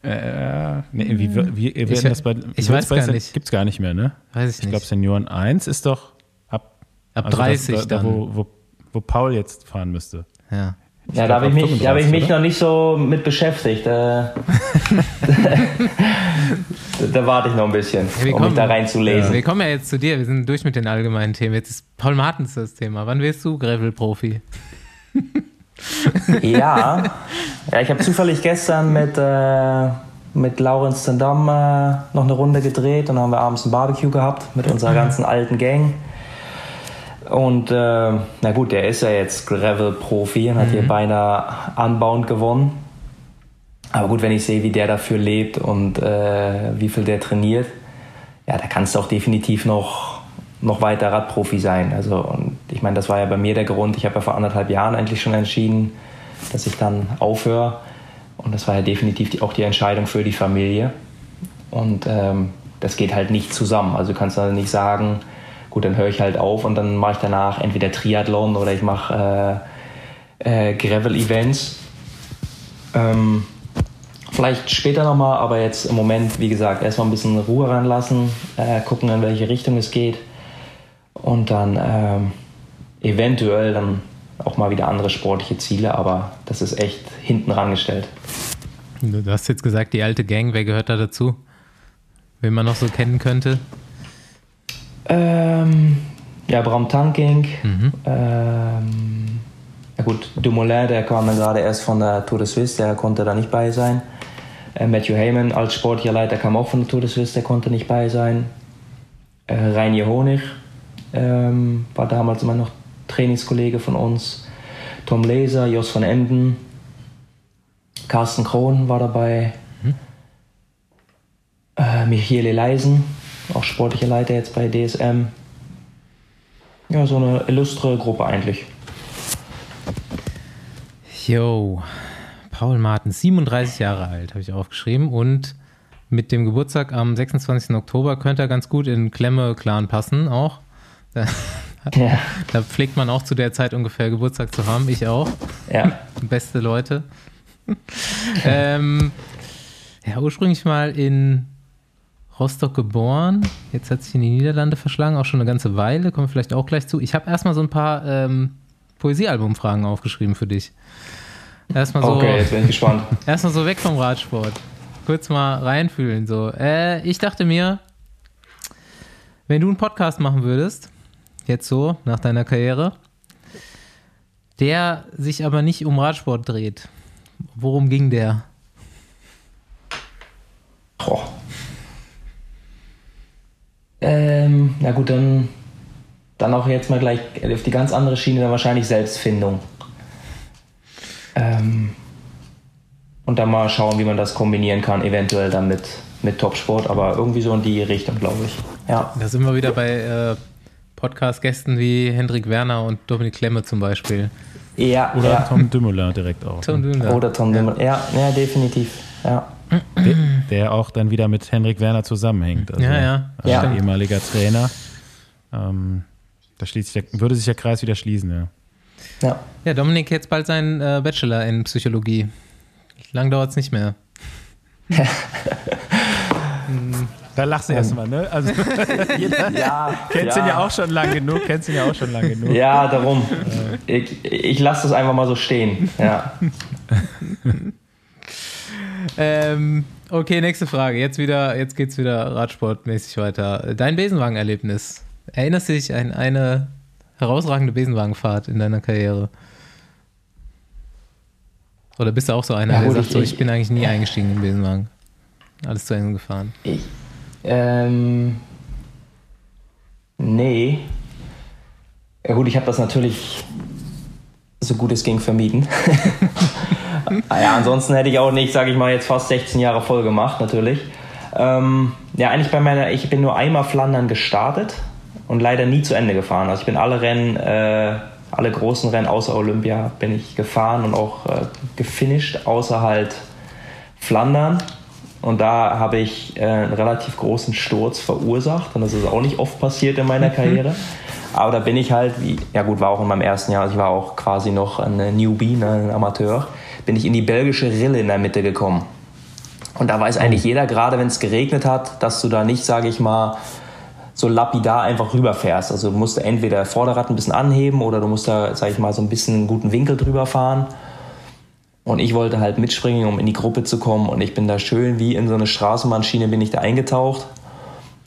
Speaker 3: Äh, nee, wie, wie, wie werden
Speaker 1: Ich-
Speaker 3: das bei
Speaker 1: ich weiß gar nicht.
Speaker 3: Gibt es gar nicht mehr, ne?
Speaker 1: Weiß ich
Speaker 3: Ich glaube,
Speaker 1: nicht.
Speaker 3: Senioren 1 ist doch ab,
Speaker 1: Ab
Speaker 3: also
Speaker 1: 30
Speaker 3: das, da,
Speaker 1: dann.
Speaker 3: da, wo, wo, wo Paul jetzt fahren müsste.
Speaker 1: Ja.
Speaker 2: Ja, da habe ich, mich, da hab ich mich
Speaker 3: 35,
Speaker 2: noch nicht so mit beschäftigt. Äh, da warte ich noch ein bisschen,
Speaker 1: wir
Speaker 2: um mich
Speaker 1: kommen-
Speaker 2: da reinzulesen.
Speaker 1: Wir kommen ja jetzt zu dir. Wir sind durch mit den allgemeinen Themen. Jetzt ist Paul Martens das Thema. Wann wirst du Gravel-Profi?
Speaker 2: Ja, ja ich habe zufällig gestern mit, äh, mit Laurens Zendam äh, noch eine Runde gedreht und dann haben wir abends ein Barbecue gehabt mit unserer ganzen alten Gang. Und äh, na gut, der ist ja jetzt Gravel-Profi und hat hier beinahe anbauend gewonnen. Aber gut, wenn ich sehe, wie der dafür lebt und äh, wie viel der trainiert, ja, da kannst du auch definitiv noch, noch weiter Radprofi sein. Also, und ich meine, das war ja bei mir der Grund. Ich habe ja vor anderthalb Jahren eigentlich schon entschieden, dass ich dann aufhöre. Und das war ja definitiv die, auch die Entscheidung für die Familie. Und ähm, das geht halt nicht zusammen. Also du kannst dann nicht sagen, gut, dann höre ich halt auf und dann mache ich danach entweder Triathlon oder ich mache äh, äh, Gravel-Events. Ähm, vielleicht später nochmal, aber jetzt im Moment, wie gesagt, erstmal ein bisschen Ruhe ranlassen, äh, gucken, in welche Richtung es geht. Und dann ähm, eventuell dann auch mal wieder andere sportliche Ziele, aber das ist echt hinten rangestellt.
Speaker 1: Du hast jetzt gesagt, die alte Gang. Wer gehört da dazu? Wen man noch so kennen könnte?
Speaker 2: Ähm, ja, Bram Tanking.
Speaker 1: Mhm.
Speaker 2: Ähm, ja gut, Dumoulin, der kam dann gerade erst von der Tour de Suisse, der konnte da nicht bei sein. Äh, Matthew Heyman als sportlicher Leiter kam auch von der Tour de Suisse, der konnte nicht bei sein. Äh, Reinier Honig ähm, war damals immer noch Trainingskollege von uns. Tom Leser, Jos van Emden, Carsten Krohn war dabei. Äh, Michele Leisen, auch sportlicher Leiter jetzt bei DSM. Ja, so eine illustre Gruppe eigentlich.
Speaker 1: Yo, Paul Martens, 37 Jahre alt, habe ich aufgeschrieben. Und mit dem Geburtstag am 26. Oktober könnte er ganz gut in Klemme-Clan passen auch. Da,
Speaker 2: Ja,
Speaker 1: da pflegt man auch zu der Zeit ungefähr Geburtstag zu haben. Ich auch.
Speaker 2: ja.
Speaker 1: Beste Leute. ähm, ja, ursprünglich mal in Rostock geboren. Jetzt hat sich in die Niederlande verschlagen, auch schon eine ganze Weile. Kommen wir vielleicht auch gleich zu. Ich habe erstmal so ein paar ähm, Poesiealbumfragen aufgeschrieben für dich. Erstmal so,
Speaker 2: Okay, jetzt bin ich gespannt.
Speaker 1: erstmal so weg vom Radsport. Kurz mal reinfühlen. So. Äh, ich dachte mir, wenn du einen Podcast machen würdest, jetzt so nach deiner Karriere, der sich aber nicht um Radsport dreht, worum ging der?
Speaker 2: Boah. Ähm, na gut, dann, dann auch jetzt mal gleich auf die ganz andere Schiene, dann wahrscheinlich Selbstfindung. Ähm, und dann mal schauen, wie man das kombinieren kann, eventuell dann mit, mit Topsport, aber irgendwie so in die Richtung, glaube ich. Ja.
Speaker 1: Da sind wir wieder bei äh, Podcast-Gästen wie Hendrik Werner und Dominik Klemme zum Beispiel.
Speaker 2: Ja,
Speaker 3: Oder
Speaker 2: ja.
Speaker 3: Tom Dümmler direkt auch.
Speaker 1: Tom
Speaker 3: ne?
Speaker 1: Dündar.
Speaker 2: Oder Tom Dümmel. Ja, ja, definitiv. Ja.
Speaker 3: der, der auch dann wieder mit Henrik Werner zusammenhängt. Also,
Speaker 1: Ja, ja,
Speaker 3: Also
Speaker 2: stimmt.
Speaker 3: ehemaliger Trainer. Ähm, da schließt sich der, würde sich der Kreis wieder schließen, ja.
Speaker 2: ja.
Speaker 1: Ja, Dominik jetzt bald seinen äh, Bachelor in Psychologie. Lang dauert es nicht mehr.
Speaker 3: Da lachst du erstmal, ne? Also,
Speaker 2: Ja,
Speaker 3: kennst ihn ja auch schon lang genug, kennst ihn ja auch schon lang genug.
Speaker 2: Ja, darum. Ich, ich lasse das einfach mal so stehen. Ja.
Speaker 1: Ähm, okay, nächste Frage. Jetzt wieder, jetzt geht's wieder radsportmäßig weiter. Dein Besenwagenerlebnis. Erinnerst du dich an eine herausragende Besenwagenfahrt in deiner Karriere? Oder bist du auch so einer,
Speaker 2: Ja,
Speaker 1: der sagt
Speaker 2: ich-
Speaker 1: so,
Speaker 2: ich-
Speaker 1: ich bin eigentlich nie eingestiegen im Besenwagen? Alles zu Ende gefahren.
Speaker 2: Ich, ähm, nee. Ja gut, ich habe das natürlich so gut es ging vermieden. Ja, ansonsten hätte ich auch nicht, sage ich mal, jetzt fast 16 Jahre voll gemacht, natürlich. Ähm, ja, eigentlich bei meiner, ich bin nur einmal Flandern gestartet und leider nie zu Ende gefahren. Also ich bin alle Rennen, äh, alle großen Rennen außer Olympia bin ich gefahren und auch äh, gefinisht, außer halt Flandern. Und da habe ich äh, einen relativ großen Sturz verursacht. Und das ist auch nicht oft passiert in meiner Karriere. Aber da bin ich halt, wie, ja gut, war auch in meinem ersten Jahr, also ich war auch quasi noch ein Newbie, ne, ein Amateur, bin ich in die belgische Rille in der Mitte gekommen. Und da weiß eigentlich jeder, gerade wenn es geregnet hat, dass du da nicht, sage ich mal, so lapidar einfach rüberfährst. Also du musst entweder Vorderrad ein bisschen anheben oder du musst da, sag ich mal, so ein bisschen einen guten Winkel drüber fahren. Und ich wollte halt mitspringen, um in die Gruppe zu kommen. Und ich bin da schön wie in so eine Straßenbahnschiene bin ich da eingetaucht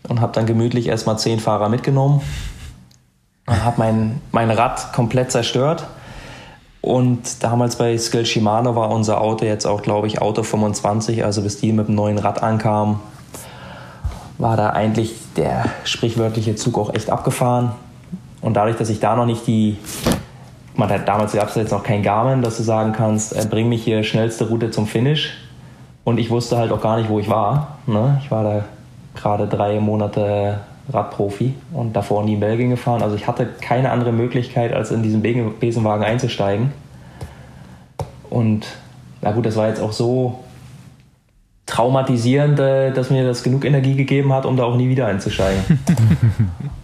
Speaker 2: und habe dann gemütlich erstmal zehn Fahrer mitgenommen und habe mein, mein Rad komplett zerstört. Und damals bei Skill Shimano war unser Auto jetzt auch, glaube ich, Auto 25. Also bis die mit dem neuen Rad ankamen, war da eigentlich der sprichwörtliche Zug auch echt abgefahren. Und dadurch, dass ich da noch nicht die, man hat damals gab es jetzt noch kein Garmin, dass du sagen kannst, äh, bring mich hier schnellste Route zum Finish. Und ich wusste halt auch gar nicht, wo ich war. Ne? Ich war da gerade drei Monate Radprofi und davor nie in Belgien gefahren. Also ich hatte keine andere Möglichkeit, als in diesen Besenwagen einzusteigen. Und na gut, das war jetzt auch so traumatisierend, äh, dass mir das genug Energie gegeben hat, um da auch nie wieder einzusteigen.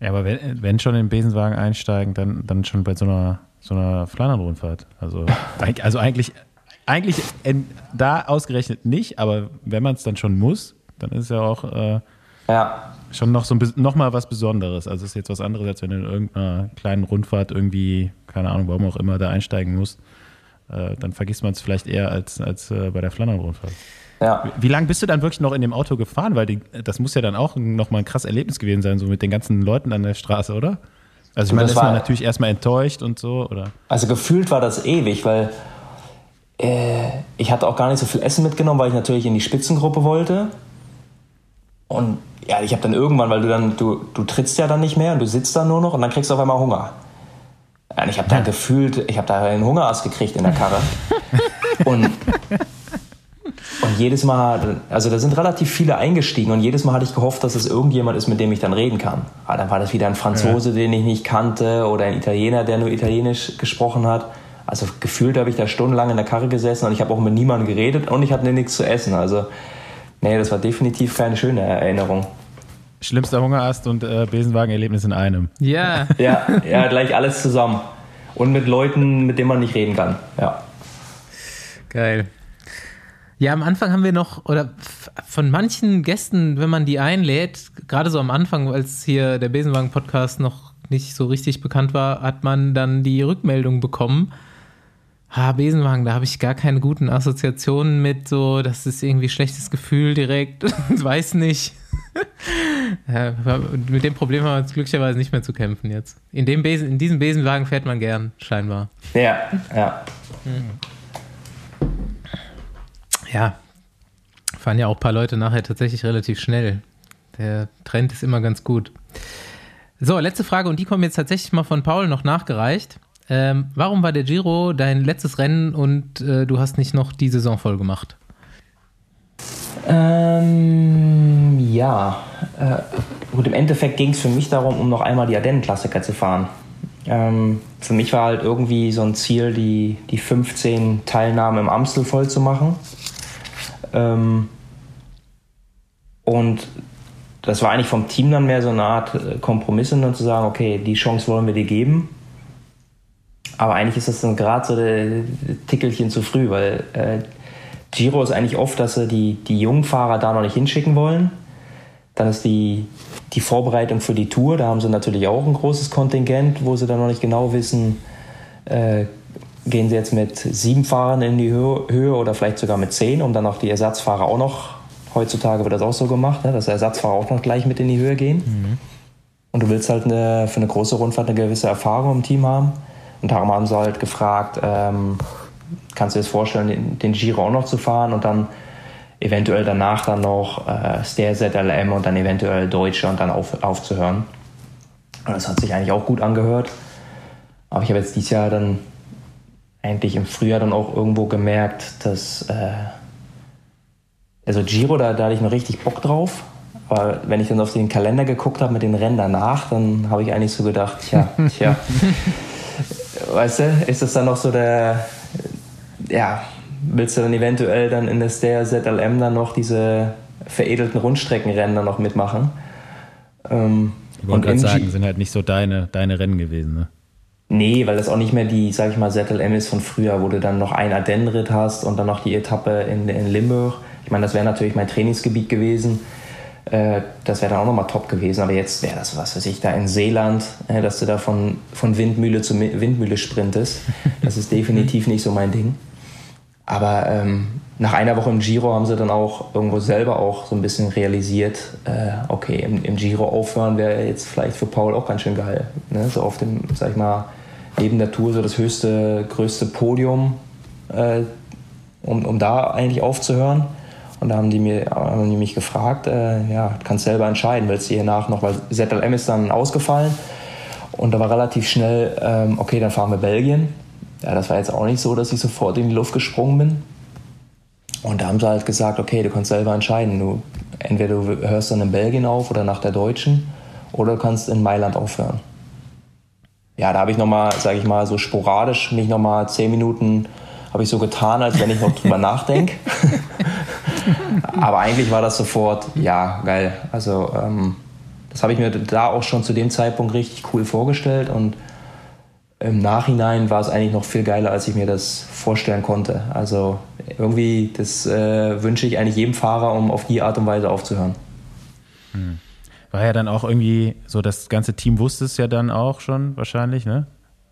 Speaker 3: ja, aber wenn, wenn schon in den Besenwagen einsteigen, dann, dann schon bei so einer, so einer Flandern-Rundfahrt. Also, also eigentlich, eigentlich da ausgerechnet nicht, aber wenn man es dann schon muss, dann ist es ja auch äh, ja. schon noch so ein, noch mal was Besonderes. Also es ist jetzt was anderes, als wenn du in irgendeiner kleinen Rundfahrt irgendwie, keine Ahnung, warum auch immer, da einsteigen musst. Äh, dann vergisst man es vielleicht eher als, als äh, bei der Flandern-Rundfahrt. Ja. Wie lange bist du dann wirklich noch in dem Auto gefahren? Weil die, das muss ja dann auch noch mal ein krasses Erlebnis gewesen sein, so mit den ganzen Leuten an der Straße, oder? Also ich meine, ist man natürlich erstmal enttäuscht und so, oder?
Speaker 2: Also gefühlt war das ewig, weil äh, ich hatte auch gar nicht so viel Essen mitgenommen, weil ich natürlich in die Spitzengruppe wollte. Und ja, ich habe dann irgendwann, weil du dann, du, du trittst ja dann nicht mehr und du sitzt da nur noch und dann kriegst du auf einmal Hunger. Und ich habe da gefühlt, ich habe da einen Hungerass gekriegt in der Karre. und, und jedes Mal, also da sind relativ viele eingestiegen und jedes Mal hatte ich gehofft, dass es irgendjemand ist, mit dem ich dann reden kann. Aber dann war das wieder ein Franzose, ja. den ich nicht kannte oder ein Italiener, der nur Italienisch gesprochen hat. Also gefühlt habe ich da stundenlang in der Karre gesessen und ich habe auch mit niemandem geredet und ich hatte nichts zu essen. Also Nee, das war definitiv keine schöne Erinnerung.
Speaker 3: Schlimmster Hungerast und äh, Besenwagen-Erlebnis in einem.
Speaker 1: Ja.
Speaker 2: ja. Ja, gleich alles zusammen. Und mit Leuten, mit denen man nicht reden kann. Ja.
Speaker 1: Geil. Ja, am Anfang haben wir noch, oder von manchen Gästen, wenn man die einlädt, gerade so am Anfang, als hier der Besenwagen-Podcast noch nicht so richtig bekannt war, hat man dann die Rückmeldung bekommen, Ha, Besenwagen, da habe ich gar keine guten Assoziationen mit, so, das ist irgendwie schlechtes Gefühl direkt, weiß nicht. ja, mit dem Problem haben wir jetzt glücklicherweise nicht mehr zu kämpfen jetzt. In, dem Besen, in diesem Besenwagen fährt man gern, scheinbar.
Speaker 2: Ja, ja.
Speaker 1: Ja, fahren ja auch ein paar Leute nachher tatsächlich relativ schnell. Der Trend ist immer ganz gut. So, letzte Frage und die kommen jetzt tatsächlich mal von Paul noch nachgereicht. Ähm, warum war der Giro dein letztes Rennen und äh, du hast nicht noch die Saison voll gemacht?
Speaker 2: Ähm, ja, äh, gut, im Endeffekt ging es für mich darum, um noch einmal die Ardennen-Klassiker zu fahren. Ähm, für mich war halt irgendwie so ein Ziel, die, die 15 Teilnahmen im Amstel voll zu machen. Ähm, und das war eigentlich vom Team dann mehr so eine Art äh, Kompromiss und dann zu sagen, okay, die Chance wollen wir dir geben. Aber eigentlich ist das dann gerade so ein Tickelchen zu früh, weil äh, Giro ist eigentlich oft, dass sie die, die jungen Fahrer da noch nicht hinschicken wollen. Dann ist die, die Vorbereitung für die Tour, da haben sie natürlich auch ein großes Kontingent, wo sie dann noch nicht genau wissen, äh, gehen sie jetzt mit sieben Fahrern in die Höhe oder vielleicht sogar mit zehn, um dann auch die Ersatzfahrer auch noch, heutzutage wird das auch so gemacht, ne, dass Ersatzfahrer auch noch gleich mit in die Höhe gehen. Mhm. Und du willst halt eine, für eine große Rundfahrt eine gewisse Erfahrung im Team haben. Und darum haben sie halt gefragt, ähm, kannst du dir das vorstellen, den, den, Giro auch noch zu fahren und dann eventuell danach dann noch äh, Stair ZLM und dann eventuell Deutsche und dann auf, aufzuhören. Und das hat sich eigentlich auch gut angehört. Aber ich habe jetzt dieses Jahr dann eigentlich im Frühjahr dann auch irgendwo gemerkt, dass äh, also Giro, da, da hatte ich noch richtig Bock drauf. Aber wenn ich dann auf den Kalender geguckt habe mit den Rennen danach, dann habe ich eigentlich so gedacht, tja, tja, weißt du, ist das dann noch so der, ja, willst du dann eventuell dann in der Stair ZLM dann noch diese veredelten Rundstreckenrennen dann noch mitmachen? Ähm,
Speaker 3: Ich wollte gerade sagen, sind halt nicht so deine, deine Rennen gewesen, ne?
Speaker 2: Nee, weil das auch nicht mehr die, sag ich mal, Settle M ist von früher, wo du dann noch einen Ardennen-Ritt hast und dann noch die Etappe in, in Limburg. Ich meine, das wäre natürlich mein Trainingsgebiet gewesen. Äh, das wäre dann auch nochmal top gewesen. Aber jetzt wäre das, was weiß ich, da in Seeland, äh, dass du da von, von Windmühle zu Mi- Windmühle sprintest. Das ist definitiv nicht so mein Ding. Aber ähm, nach einer Woche im Giro haben sie dann auch irgendwo selber auch so ein bisschen realisiert, äh, okay, im, im Giro aufhören wäre jetzt vielleicht für Paul auch ganz schön geil. Ne? So auf dem, sag ich mal, neben der Tour so das höchste, größte Podium, äh, um, um da eigentlich aufzuhören. Und da haben die, mir, haben die mich gefragt, äh, ja, kannst selber entscheiden, willst du hier nach noch, weil ZLM ist dann ausgefallen. Und da war relativ schnell, ähm, okay, dann fahren wir Belgien. Ja, das war jetzt auch nicht so, dass ich sofort in die Luft gesprungen bin. Und da haben sie halt gesagt, okay, du kannst selber entscheiden. Du, entweder du hörst dann in Belgien auf oder nach der Deutschen oder du kannst in Mailand aufhören. Ja, da habe ich nochmal, sage ich mal, so sporadisch mich nochmal zehn Minuten habe ich so getan, als wenn ich noch drüber nachdenke. Aber eigentlich war das sofort, ja, geil. Also ähm, das habe ich mir da auch schon zu dem Zeitpunkt richtig cool vorgestellt und im Nachhinein war es eigentlich noch viel geiler, als ich mir das vorstellen konnte. Also irgendwie, das äh, wünsche ich eigentlich jedem Fahrer, um auf die Art und Weise aufzuhören.
Speaker 3: War ja dann auch irgendwie so, das ganze Team wusste es ja dann auch schon wahrscheinlich, ne?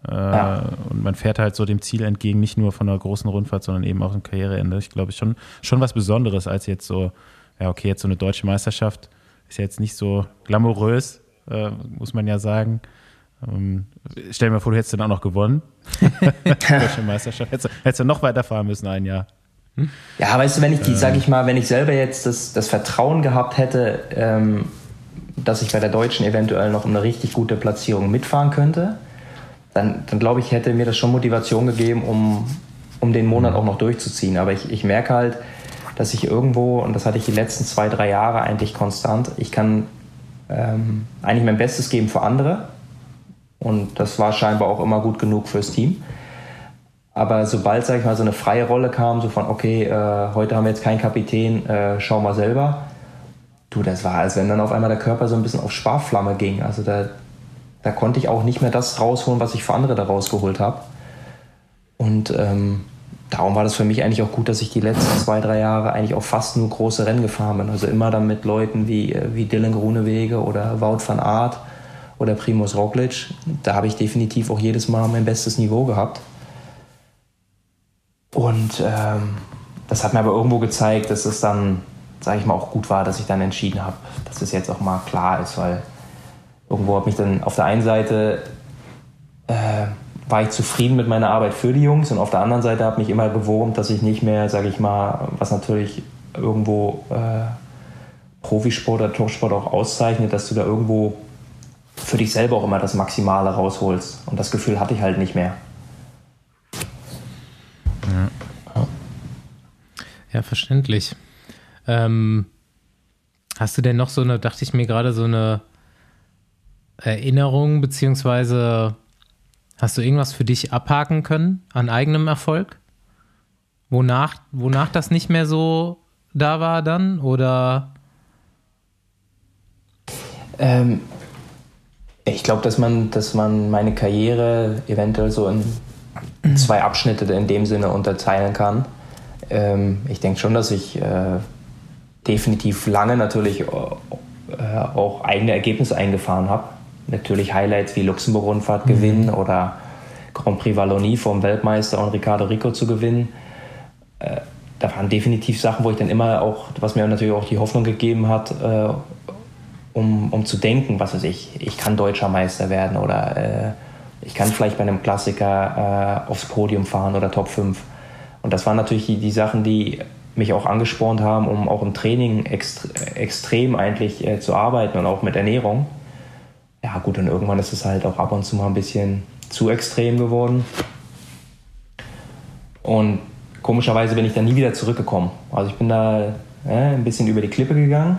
Speaker 3: Äh,
Speaker 2: Ja.
Speaker 3: Und man fährt halt so dem Ziel entgegen, nicht nur von einer großen Rundfahrt, sondern eben auch im Karriereende. Ich glaube, schon, schon was Besonderes als jetzt so, ja, okay, jetzt so eine deutsche Meisterschaft ist ja jetzt nicht so glamourös, äh, muss man ja sagen. Ähm, stell dir mal vor, du hättest dann auch noch gewonnen. deutsche Meisterschaft. Hättest, du- hättest du noch weiterfahren müssen, ein Jahr.
Speaker 2: Ja, weißt du, wenn ich die, sag ich mal, wenn ich selber jetzt das, das Vertrauen gehabt hätte, ähm, dass ich bei der Deutschen eventuell noch um eine richtig gute Platzierung mitfahren könnte, dann, dann glaube ich, hätte mir das schon Motivation gegeben, um, um den Monat auch noch durchzuziehen. Aber ich, ich merke halt, dass ich irgendwo, und das hatte ich die letzten zwei, drei Jahre eigentlich konstant, ich kann ähm, eigentlich mein Bestes geben für andere. Und das war scheinbar auch immer gut genug fürs Team. Aber sobald, sag ich mal, so eine freie Rolle kam, so von, okay, äh, heute haben wir jetzt keinen Kapitän, äh, schau mal selber. Du, das war, als wenn dann auf einmal der Körper so ein bisschen auf Sparflamme ging. Also da, da konnte ich auch nicht mehr das rausholen, was ich für andere da rausgeholt habe. Und ähm, darum war das für mich eigentlich auch gut, dass ich die letzten zwei, drei Jahre eigentlich auch fast nur große Rennen gefahren bin. Also immer dann mit Leuten wie, äh, wie Dylan Grunewege oder Wout van Aert oder Primus Roglic. Da habe ich definitiv auch jedes Mal mein bestes Niveau gehabt. Und ähm, das hat mir aber irgendwo gezeigt, dass es dann, sage ich mal, auch gut war, dass ich dann entschieden habe, dass es jetzt auch mal klar ist, weil irgendwo habe mich dann auf der einen Seite äh, war ich zufrieden mit meiner Arbeit für die Jungs und auf der anderen Seite hat mich immer gewurmt, dass ich nicht mehr, sage ich mal, was natürlich irgendwo äh, Profisport oder Torsport auch auszeichnet, dass du da irgendwo für dich selber auch immer das Maximale rausholst. Und das Gefühl hatte ich halt nicht mehr.
Speaker 1: Ja, verständlich. Ähm, hast du denn noch so eine, dachte ich mir gerade, so eine Erinnerung, beziehungsweise hast du irgendwas für dich abhaken können an eigenem Erfolg? Wonach, wonach das nicht mehr so da war dann? Oder
Speaker 2: Ähm, ich glaube, dass man, dass man meine Karriere eventuell so in zwei Abschnitte in dem Sinne unterteilen kann. Ähm, ich denke schon, dass ich äh, definitiv lange natürlich äh, auch eigene Ergebnisse eingefahren habe. Natürlich Highlights wie Luxemburg-Rundfahrt gewinnen oder Grand Prix Wallonie vom Weltmeister und Ricardo Rico zu gewinnen. Äh, da waren definitiv Sachen, wo ich dann immer auch, was mir natürlich auch die Hoffnung gegeben hat, äh, um, um zu denken, was weiß ich, ich kann deutscher Meister werden oder äh, ich kann vielleicht bei einem Klassiker äh, aufs Podium fahren oder Top 5. Und das waren natürlich die, die Sachen, die mich auch angespornt haben, um auch im Training extre extrem eigentlich äh, zu arbeiten und auch mit Ernährung. Ja gut, und irgendwann ist es halt auch ab und zu mal ein bisschen zu extrem geworden. Und komischerweise bin ich dann nie wieder zurückgekommen. Also ich bin da äh, ein bisschen über die Klippe gegangen.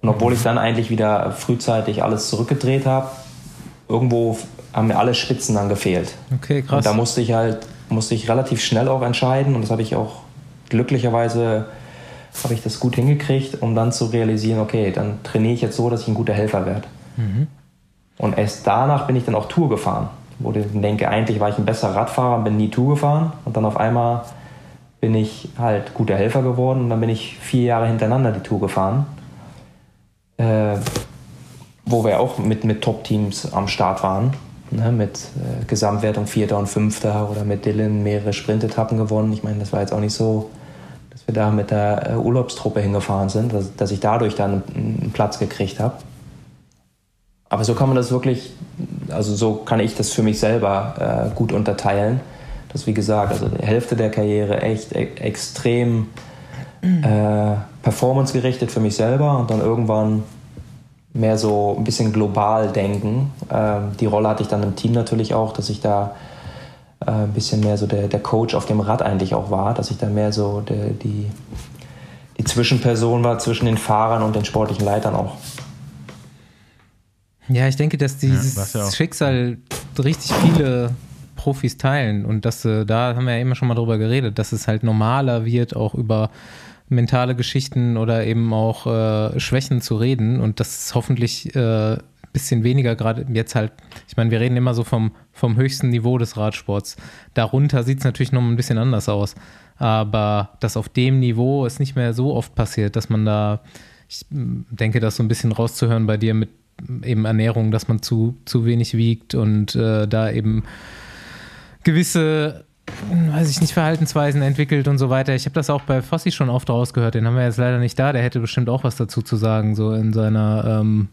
Speaker 2: Und obwohl ich dann eigentlich wieder frühzeitig alles zurückgedreht habe, irgendwo haben mir alle Spitzen dann gefehlt.
Speaker 1: okay,
Speaker 2: Und
Speaker 1: krass.
Speaker 2: da musste ich halt, musste ich relativ schnell auch entscheiden und das habe ich auch glücklicherweise habe ich das gut hingekriegt, um dann zu realisieren, okay, dann trainiere ich jetzt so, dass ich ein guter Helfer werde. Und erst danach bin ich dann auch Tour gefahren. Wo ich denke, eigentlich war ich ein besserer Radfahrer, bin nie Tour gefahren. Und dann auf einmal bin ich halt guter Helfer geworden und dann bin ich vier Jahre hintereinander die Tour gefahren. Äh, wo wir auch mit, mit Top-Teams am Start waren. Ne, mit äh, Gesamtwertung Vierter und Fünfter oder mit Dylan mehrere Sprintetappen gewonnen. Ich meine, das war jetzt auch nicht so, wir da mit der äh, Urlaubstruppe hingefahren sind, dass, dass ich dadurch dann einen, einen Platz gekriegt habe. Aber so kann man das wirklich, also so kann ich das für mich selber äh, gut unterteilen. Das wie gesagt, also die Hälfte der Karriere echt e extrem äh, performancegerichtet für mich selber und dann irgendwann mehr so ein bisschen global denken. Ähm, die Rolle hatte ich dann im Team natürlich auch, dass ich da äh, ein bisschen mehr so der, der Coach auf dem Rad eigentlich auch war, dass ich da mehr so der, die, die Zwischenperson war zwischen den Fahrern und den sportlichen Leitern auch.
Speaker 1: Ja, ich denke, dass dieses
Speaker 3: Ja, ja.
Speaker 1: Schicksal richtig viele Profis teilen und dass äh, da haben wir ja immer schon mal drüber geredet, dass es halt normaler wird, auch über mentale Geschichten oder eben auch äh, Schwächen zu reden und das ist hoffentlich äh, bisschen weniger gerade jetzt halt, ich meine, wir reden immer so vom, vom höchsten Niveau des Radsports. Darunter sieht es natürlich noch ein bisschen anders aus. Aber dass auf dem Niveau es nicht mehr so oft passiert, dass man da, ich denke, das so ein bisschen rauszuhören bei dir mit eben Ernährung, dass man zu, zu wenig wiegt und äh, da eben gewisse, weiß ich nicht, Verhaltensweisen entwickelt und so weiter. Ich habe das auch bei Fossi schon oft rausgehört, den haben wir jetzt leider nicht da, der hätte bestimmt auch was dazu zu sagen, so in seiner ähm,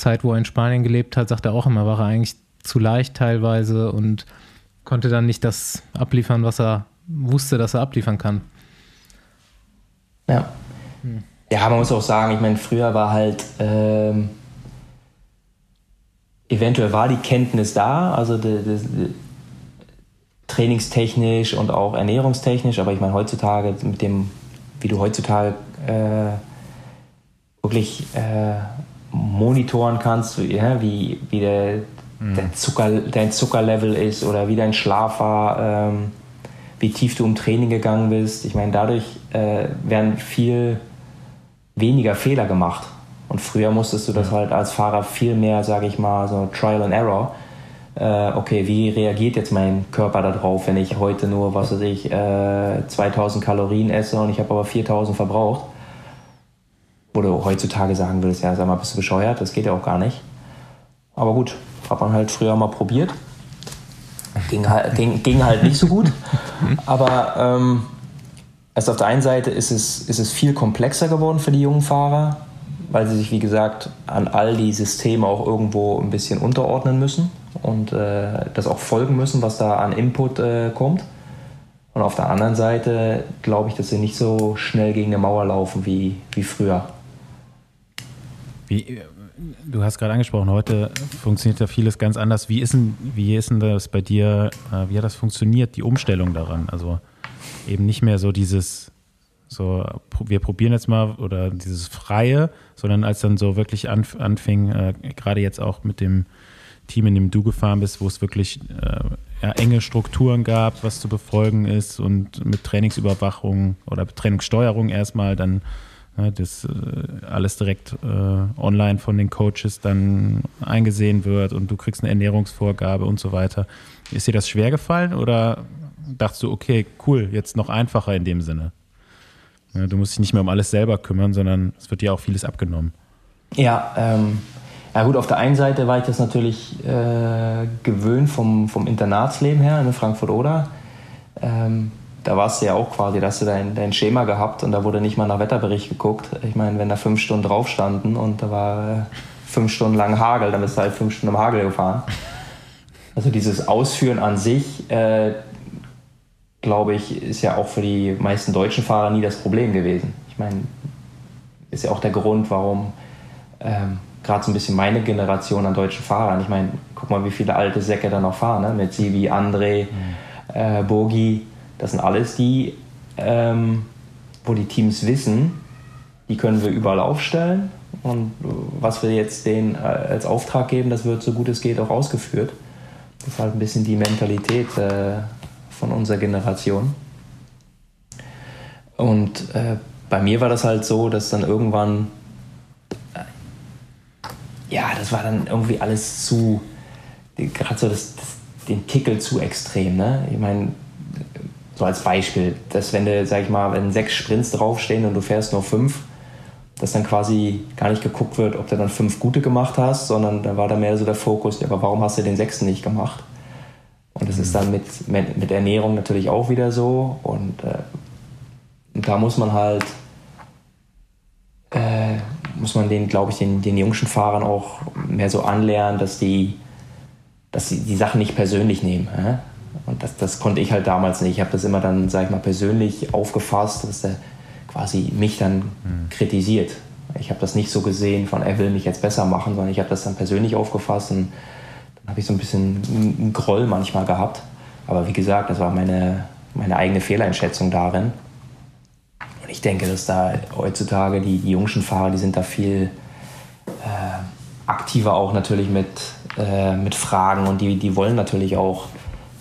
Speaker 1: Zeit, wo er in Spanien gelebt hat, sagt er auch immer, war er eigentlich zu leicht teilweise und konnte dann nicht das abliefern, was er wusste, dass er abliefern kann.
Speaker 2: Ja. Ja, man muss auch sagen, ich meine, früher war halt, ähm, eventuell war die Kenntnis da, also die, die, die, trainingstechnisch und auch ernährungstechnisch, aber ich meine, heutzutage mit dem, wie du heutzutage äh, wirklich äh, monitoren kannst, ja, wie, wie der, der Zucker, dein Zuckerlevel ist oder wie dein Schlaf war, ähm, wie tief du im Training gegangen bist. Ich meine, dadurch äh, werden viel weniger Fehler gemacht. Und früher musstest du das halt als Fahrer viel mehr, sage ich mal, so Trial and Error. Äh, okay, wie reagiert jetzt mein Körper darauf, wenn ich heute nur, was weiß ich, äh, 2000 Kalorien esse und ich habe aber 4000 verbraucht? Wo du heutzutage sagen würdest, ja, sag mal, bist du bescheuert? Das geht ja auch gar nicht. Aber gut, hat man halt früher mal probiert. Ging halt, ging, ging halt nicht so gut. Aber ähm, also auf der einen Seite ist es, ist es viel komplexer geworden für die jungen Fahrer, weil sie sich, wie gesagt, an all die Systeme auch irgendwo ein bisschen unterordnen müssen und äh, das auch folgen müssen, was da an Input äh, kommt. Und auf der anderen Seite glaube ich, dass sie nicht so schnell gegen eine Mauer laufen wie, wie früher.
Speaker 3: Wie, du hast gerade angesprochen, heute funktioniert ja vieles ganz anders. Wie ist denn, wie ist denn das bei dir, äh, wie hat das funktioniert, die Umstellung daran? Also eben nicht mehr so dieses, so wir probieren jetzt mal oder dieses Freie, sondern als dann so wirklich anf anfing, äh, gerade jetzt auch mit dem Team, in dem du gefahren bist, wo es wirklich äh, ja, enge Strukturen gab, was zu befolgen ist und mit Trainingsüberwachung oder Trainingssteuerung erstmal dann das äh, alles direkt äh, online von den Coaches dann eingesehen wird und du kriegst eine Ernährungsvorgabe und so weiter. Ist dir das schwer gefallen oder dachtest du, okay, cool, jetzt noch einfacher in dem Sinne? Ja, du musst dich nicht mehr um alles selber kümmern, sondern es wird dir auch vieles abgenommen.
Speaker 2: Ja, ähm, ja gut, auf der einen Seite war ich das natürlich äh, gewöhnt vom, vom Internatsleben her in Frankfurt-Oder. Ähm, da warst du ja auch quasi, da hast du dein, dein Schema gehabt und da wurde nicht mal nach Wetterbericht geguckt. Ich meine, wenn da fünf Stunden drauf standen und da war äh, fünf Stunden lang Hagel, dann bist du halt fünf Stunden im Hagel gefahren. Also dieses Ausführen an sich, äh, glaube ich, ist ja auch für die meisten deutschen Fahrer nie das Problem gewesen. Ich meine, ist ja auch der Grund, warum ähm, gerade so ein bisschen meine Generation an deutschen Fahrern, ich meine, guck mal, wie viele alte Säcke da noch fahren, ne? mit Sivi, André, äh, Bogi, das sind alles die, ähm, wo die Teams wissen, die können wir überall aufstellen und was wir jetzt denen äh, als Auftrag geben, das wird so gut es geht auch ausgeführt. Das ist halt ein bisschen die Mentalität äh, von unserer Generation. Und äh, bei mir war das halt so, dass dann irgendwann, äh, ja, das war dann irgendwie alles zu, gerade so das, das, den Tickel zu extrem. Ne? Ich meine, so als Beispiel, dass wenn du, sag ich mal, wenn sechs Sprints draufstehen und du fährst nur fünf, dass dann quasi gar nicht geguckt wird, ob du dann fünf gute gemacht hast, sondern da war da mehr so der Fokus, ja, aber warum hast du den sechsten nicht gemacht? Und das ist dann mit, mit, mit Ernährung natürlich auch wieder so. Und, äh, und da muss man halt, äh, muss man den, glaube ich, den, den jungen Fahrern auch mehr so anlernen, dass die, dass sie die Sachen nicht persönlich nehmen. Äh? Und das, das konnte ich halt damals nicht. Ich habe das immer dann, sag ich mal, persönlich aufgefasst, dass der quasi mich dann mhm. kritisiert. Ich habe das nicht so gesehen von, er will mich jetzt besser machen, sondern ich habe das dann persönlich aufgefasst und dann habe ich so ein bisschen einen Groll manchmal gehabt. Aber wie gesagt, das war meine, meine eigene Fehleinschätzung darin. Und ich denke, dass da heutzutage die, die jungen Fahrer, die sind da viel äh, aktiver auch natürlich mit, äh, mit Fragen und die, die wollen natürlich auch,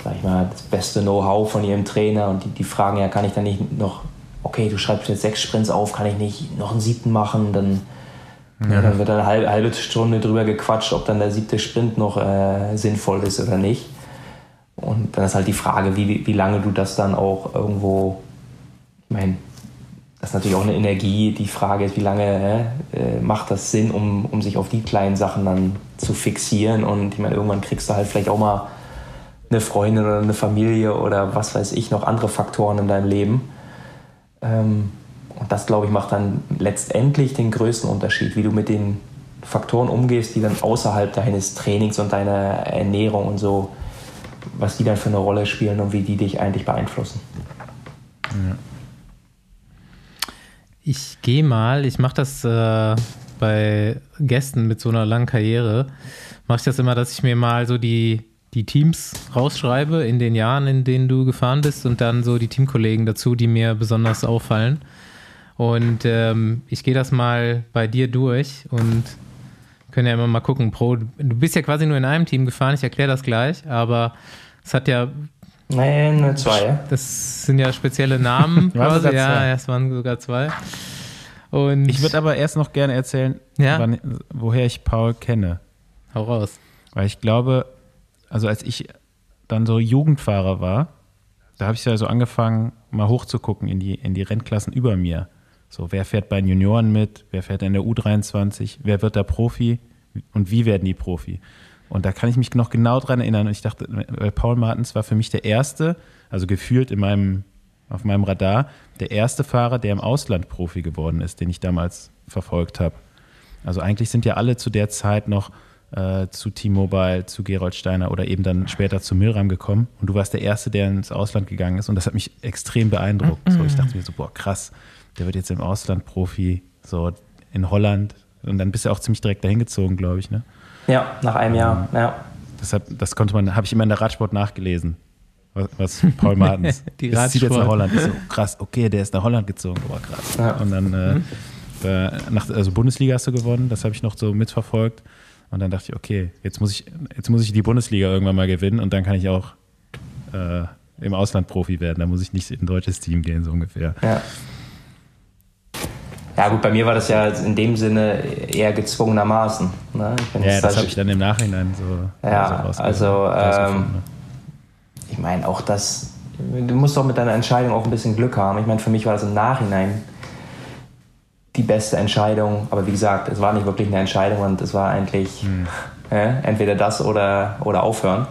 Speaker 2: sag ich mal, das beste Know-how von ihrem Trainer und die, die fragen ja, kann ich da nicht noch, okay, du schreibst jetzt sechs Sprints auf, kann ich nicht noch einen siebten machen, dann ja. Dann wird eine halbe, halbe Stunde drüber gequatscht, ob dann der siebte Sprint noch äh, sinnvoll ist oder nicht. Und dann ist halt die Frage, wie, wie lange du das dann auch irgendwo, ich meine, das ist natürlich auch eine Energie. Die Frage ist, wie lange äh, macht das Sinn, um, um sich auf die kleinen Sachen dann zu fixieren. Und ich meine, irgendwann kriegst du halt vielleicht auch mal eine Freundin oder eine Familie oder was weiß ich, noch andere Faktoren in deinem Leben. Ähm, und das, glaube ich, macht dann letztendlich den größten Unterschied, wie du mit den Faktoren umgehst, die dann außerhalb deines Trainings und deiner Ernährung und so, was die dann für eine Rolle spielen und wie die dich eigentlich beeinflussen.
Speaker 1: Ich gehe mal, ich mache das äh, bei Gästen mit so einer langen Karriere, mache ich das immer, dass ich mir mal so die, die Teams rausschreibe in den Jahren, in denen du gefahren bist und dann so die Teamkollegen dazu, die mir besonders auffallen. Und ähm, ich gehe das mal bei dir durch und können ja immer mal gucken. Pro, du bist ja quasi nur in einem Team gefahren, ich erkläre das gleich, aber es hat ja.
Speaker 2: Nein, nur zwei.
Speaker 1: Das sind ja spezielle Namen quasi. Ja, es waren sogar zwei.
Speaker 3: Und ich würde aber erst noch gerne erzählen,
Speaker 1: ja?
Speaker 3: wann, woher ich Paul kenne.
Speaker 1: Hau raus.
Speaker 3: Weil ich glaube, also als ich dann so Jugendfahrer war, da habe ich ja so angefangen, mal hochzugucken in die, in die Rennklassen über mir. So, wer fährt bei den Junioren mit? Wer fährt in der U23? Wer wird da Profi? Und wie werden die Profi? Und da kann ich mich noch genau dran erinnern. Und ich dachte, Paul Martens war für mich der erste, also gefühlt in meinem, auf meinem Radar, der erste Fahrer, der im Ausland Profi geworden ist, den ich damals verfolgt habe. Also eigentlich sind ja alle zu der Zeit noch äh, zu T-Mobile, zu Gerold Steiner oder eben dann später zu Milram gekommen. Und du warst der Erste, der ins Ausland gegangen ist. Und das hat mich extrem beeindruckt. So, ich dachte mir so, boah, krass der wird jetzt im Ausland Profi, so in Holland. Und dann bist du auch ziemlich direkt dahin gezogen, glaube ich, ne?
Speaker 2: Ja, nach einem Jahr, ähm, ja.
Speaker 3: Deshalb, das konnte man, habe ich immer in der Radsport nachgelesen. Was, was Paul Martens.
Speaker 1: Die das zieht
Speaker 3: jetzt nach Holland. Ich so, krass, okay, der ist nach Holland gezogen, aber krass. Ja. Und dann, äh, mhm. nach, also Bundesliga hast du gewonnen, das habe ich noch so mitverfolgt. Und dann dachte ich, okay, jetzt muss ich, jetzt muss ich die Bundesliga irgendwann mal gewinnen und dann kann ich auch äh, im Ausland Profi werden. Da muss ich nicht in ein deutsches Team gehen, so ungefähr.
Speaker 2: Ja. Ja gut, bei mir war das ja in dem Sinne eher gezwungenermaßen. Ne?
Speaker 3: ja, das habe ich dann im Nachhinein so.
Speaker 2: Ja, so also ähm, ne? ich meine auch das, du musst doch mit deiner Entscheidung auch ein bisschen Glück haben. Ich meine, für mich war das im Nachhinein die beste Entscheidung, aber wie gesagt, es war nicht wirklich eine Entscheidung und es war eigentlich hm. äh, entweder das oder, oder aufhören.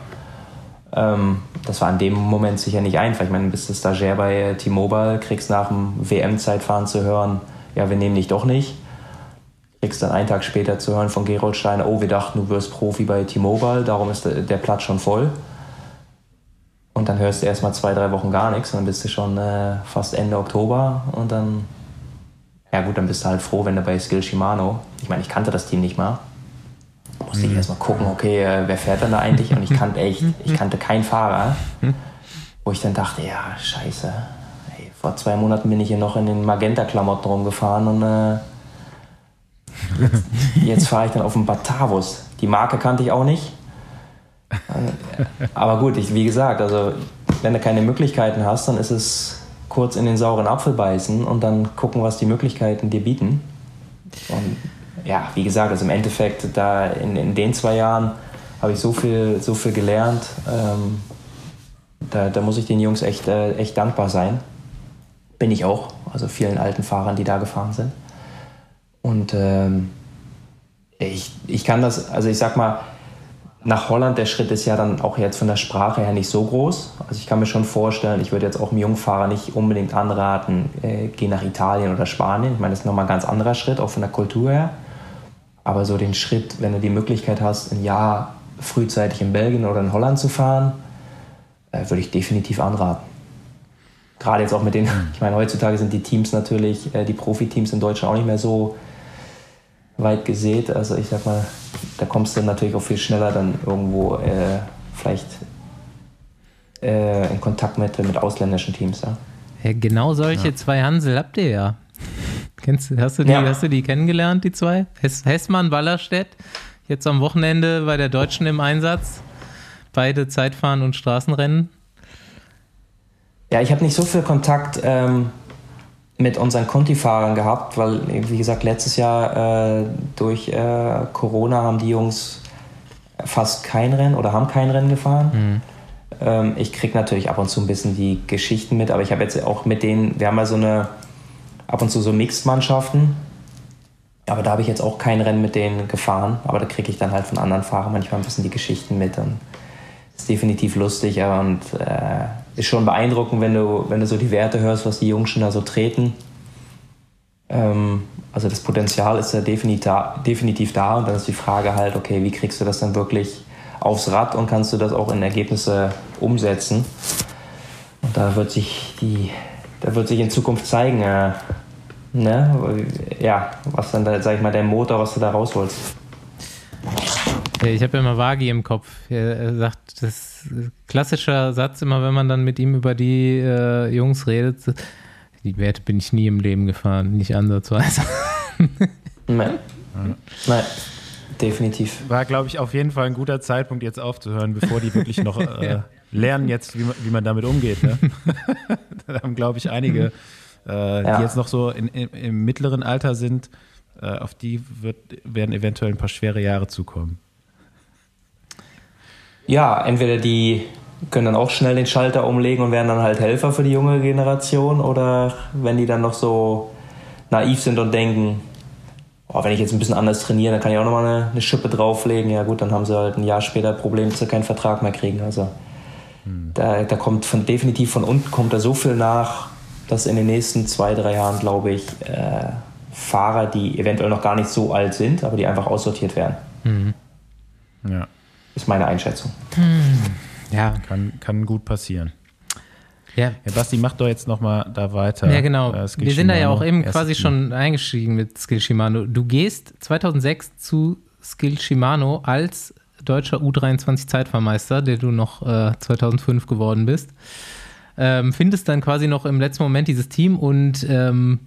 Speaker 2: Ähm, das war in dem Moment sicher nicht einfach. Ich meine, du bist Stagiaire bei T-Mobile, kriegst nach dem WM-Zeitfahren zu hören, ja, wir nehmen dich doch nicht. Kriegst dann einen Tag später zu hören von Gerold Steiner, oh, wir dachten, du wirst Profi bei T-Mobile, darum ist der Platz schon voll. Und dann hörst du erst mal zwei, drei Wochen gar nichts und dann bist du schon äh, fast Ende Oktober und dann, ja gut, dann bist du halt froh, wenn du bei Skill Shimano, ich meine, ich kannte das Team nicht mal, musste ich mhm. erst mal gucken, okay, äh, wer fährt denn da eigentlich? Und ich kannte echt, ich kannte keinen Fahrer, wo ich dann dachte, ja, scheiße, vor zwei Monaten bin ich hier noch in den Magenta-Klamotten rumgefahren und äh, jetzt, jetzt fahre ich dann auf den Batavus. Die Marke kannte ich auch nicht. Aber gut, ich, wie gesagt, also wenn du keine Möglichkeiten hast, dann ist es kurz in den sauren Apfel beißen und dann gucken, was die Möglichkeiten dir bieten. Und ja, wie gesagt, also im Endeffekt, da in, in den zwei Jahren habe ich so viel, so viel gelernt. Ähm, da, da, muss ich den Jungs echt, äh, echt dankbar sein. Bin ich auch, also vielen alten Fahrern, die da gefahren sind. Und ähm, ich, ich kann das, also ich sag mal, nach Holland, der Schritt ist ja dann auch jetzt von der Sprache her nicht so groß. Also ich kann mir schon vorstellen, ich würde jetzt auch einem Jungfahrer nicht unbedingt anraten, äh, geh nach Italien oder Spanien. Ich meine, das ist nochmal ein ganz anderer Schritt, auch von der Kultur her. Aber so den Schritt, wenn du die Möglichkeit hast, ein Jahr frühzeitig in Belgien oder in Holland zu fahren, äh, würde ich definitiv anraten. Gerade jetzt auch mit den, ich meine, heutzutage sind die Teams natürlich, äh, die Profiteams in Deutschland auch nicht mehr so weit gesät. Also ich sag mal, da kommst du natürlich auch viel schneller dann irgendwo äh, vielleicht äh, in Kontakt mit, mit ausländischen Teams. Ja.
Speaker 1: ja genau solche ja. zwei Hansel habt ihr ja. Kennst, hast, du die, ja. hast du die kennengelernt, die zwei? Hess, Hessmann, Wallerstedt, jetzt am Wochenende bei der Deutschen im Einsatz. Beide Zeitfahren und Straßenrennen.
Speaker 2: Ja, ich habe nicht so viel Kontakt ähm, mit unseren Conti-Fahrern gehabt, weil, wie gesagt, letztes Jahr äh, durch äh, Corona haben die Jungs fast kein Rennen oder haben kein Rennen gefahren. Mhm. Ähm, ich kriege natürlich ab und zu ein bisschen die Geschichten mit, aber ich habe jetzt auch mit denen, wir haben ja so eine, ab und zu so Mixed-Mannschaften, aber da habe ich jetzt auch kein Rennen mit denen gefahren, aber da kriege ich dann halt von anderen Fahrern manchmal ein bisschen die Geschichten mit und ist definitiv lustig und äh, ist schon beeindruckend, wenn du, wenn du so die Werte hörst, was die Jungs schon da so treten. Ähm, also das Potenzial ist ja definitiv, da und dann ist die Frage halt, okay, wie kriegst du das dann wirklich aufs Rad und kannst du das auch in Ergebnisse umsetzen? Und da wird sich die, da wird sich in Zukunft zeigen, äh, ne, ja, was dann da, sag ich mal, der Motor, was du da rausholst.
Speaker 1: Ich habe immer Wagi im Kopf. Er sagt, das ist ein klassischer Satz immer, wenn man dann mit ihm über die äh, Jungs redet. Die Werte bin ich nie im Leben gefahren, nicht ansatzweise.
Speaker 2: Nein. Nein. Definitiv.
Speaker 3: War, glaube ich, auf jeden Fall ein guter Zeitpunkt, jetzt aufzuhören, bevor die wirklich noch äh, lernen, jetzt, wie man, wie man damit umgeht. Ne? da haben, glaube ich, einige, äh, ja. die jetzt noch so in, in, im mittleren Alter sind, äh, auf die wird, werden eventuell ein paar schwere Jahre zukommen
Speaker 2: ja, entweder die können dann auch schnell den Schalter umlegen und werden dann halt Helfer für die junge Generation oder wenn die dann noch so naiv sind und denken, oh, wenn ich jetzt ein bisschen anders trainiere, dann kann ich auch nochmal eine, eine Schippe drauflegen. Ja gut, dann haben sie halt ein Jahr später Probleme, dass sie keinen Vertrag mehr kriegen. Also hm. da, da kommt von, definitiv von unten kommt da so viel nach, dass in den nächsten zwei, drei Jahren, glaube ich, äh, Fahrer, die eventuell noch gar nicht so alt sind, aber die einfach aussortiert werden. Mhm. Ja ist meine Einschätzung. Hm.
Speaker 3: Ja. Kann, kann gut passieren. Ja. ja, Basti, mach doch jetzt nochmal da weiter.
Speaker 1: Ja, genau. Äh, Wir sind da ja auch eben quasi schon eingestiegen mit Skill Shimano. Du gehst 2006 zu Skill Shimano als deutscher U23-Zeitfahrmeister, der du noch äh, 2005 geworden bist. Ähm, findest dann quasi noch im letzten Moment dieses Team und ähm,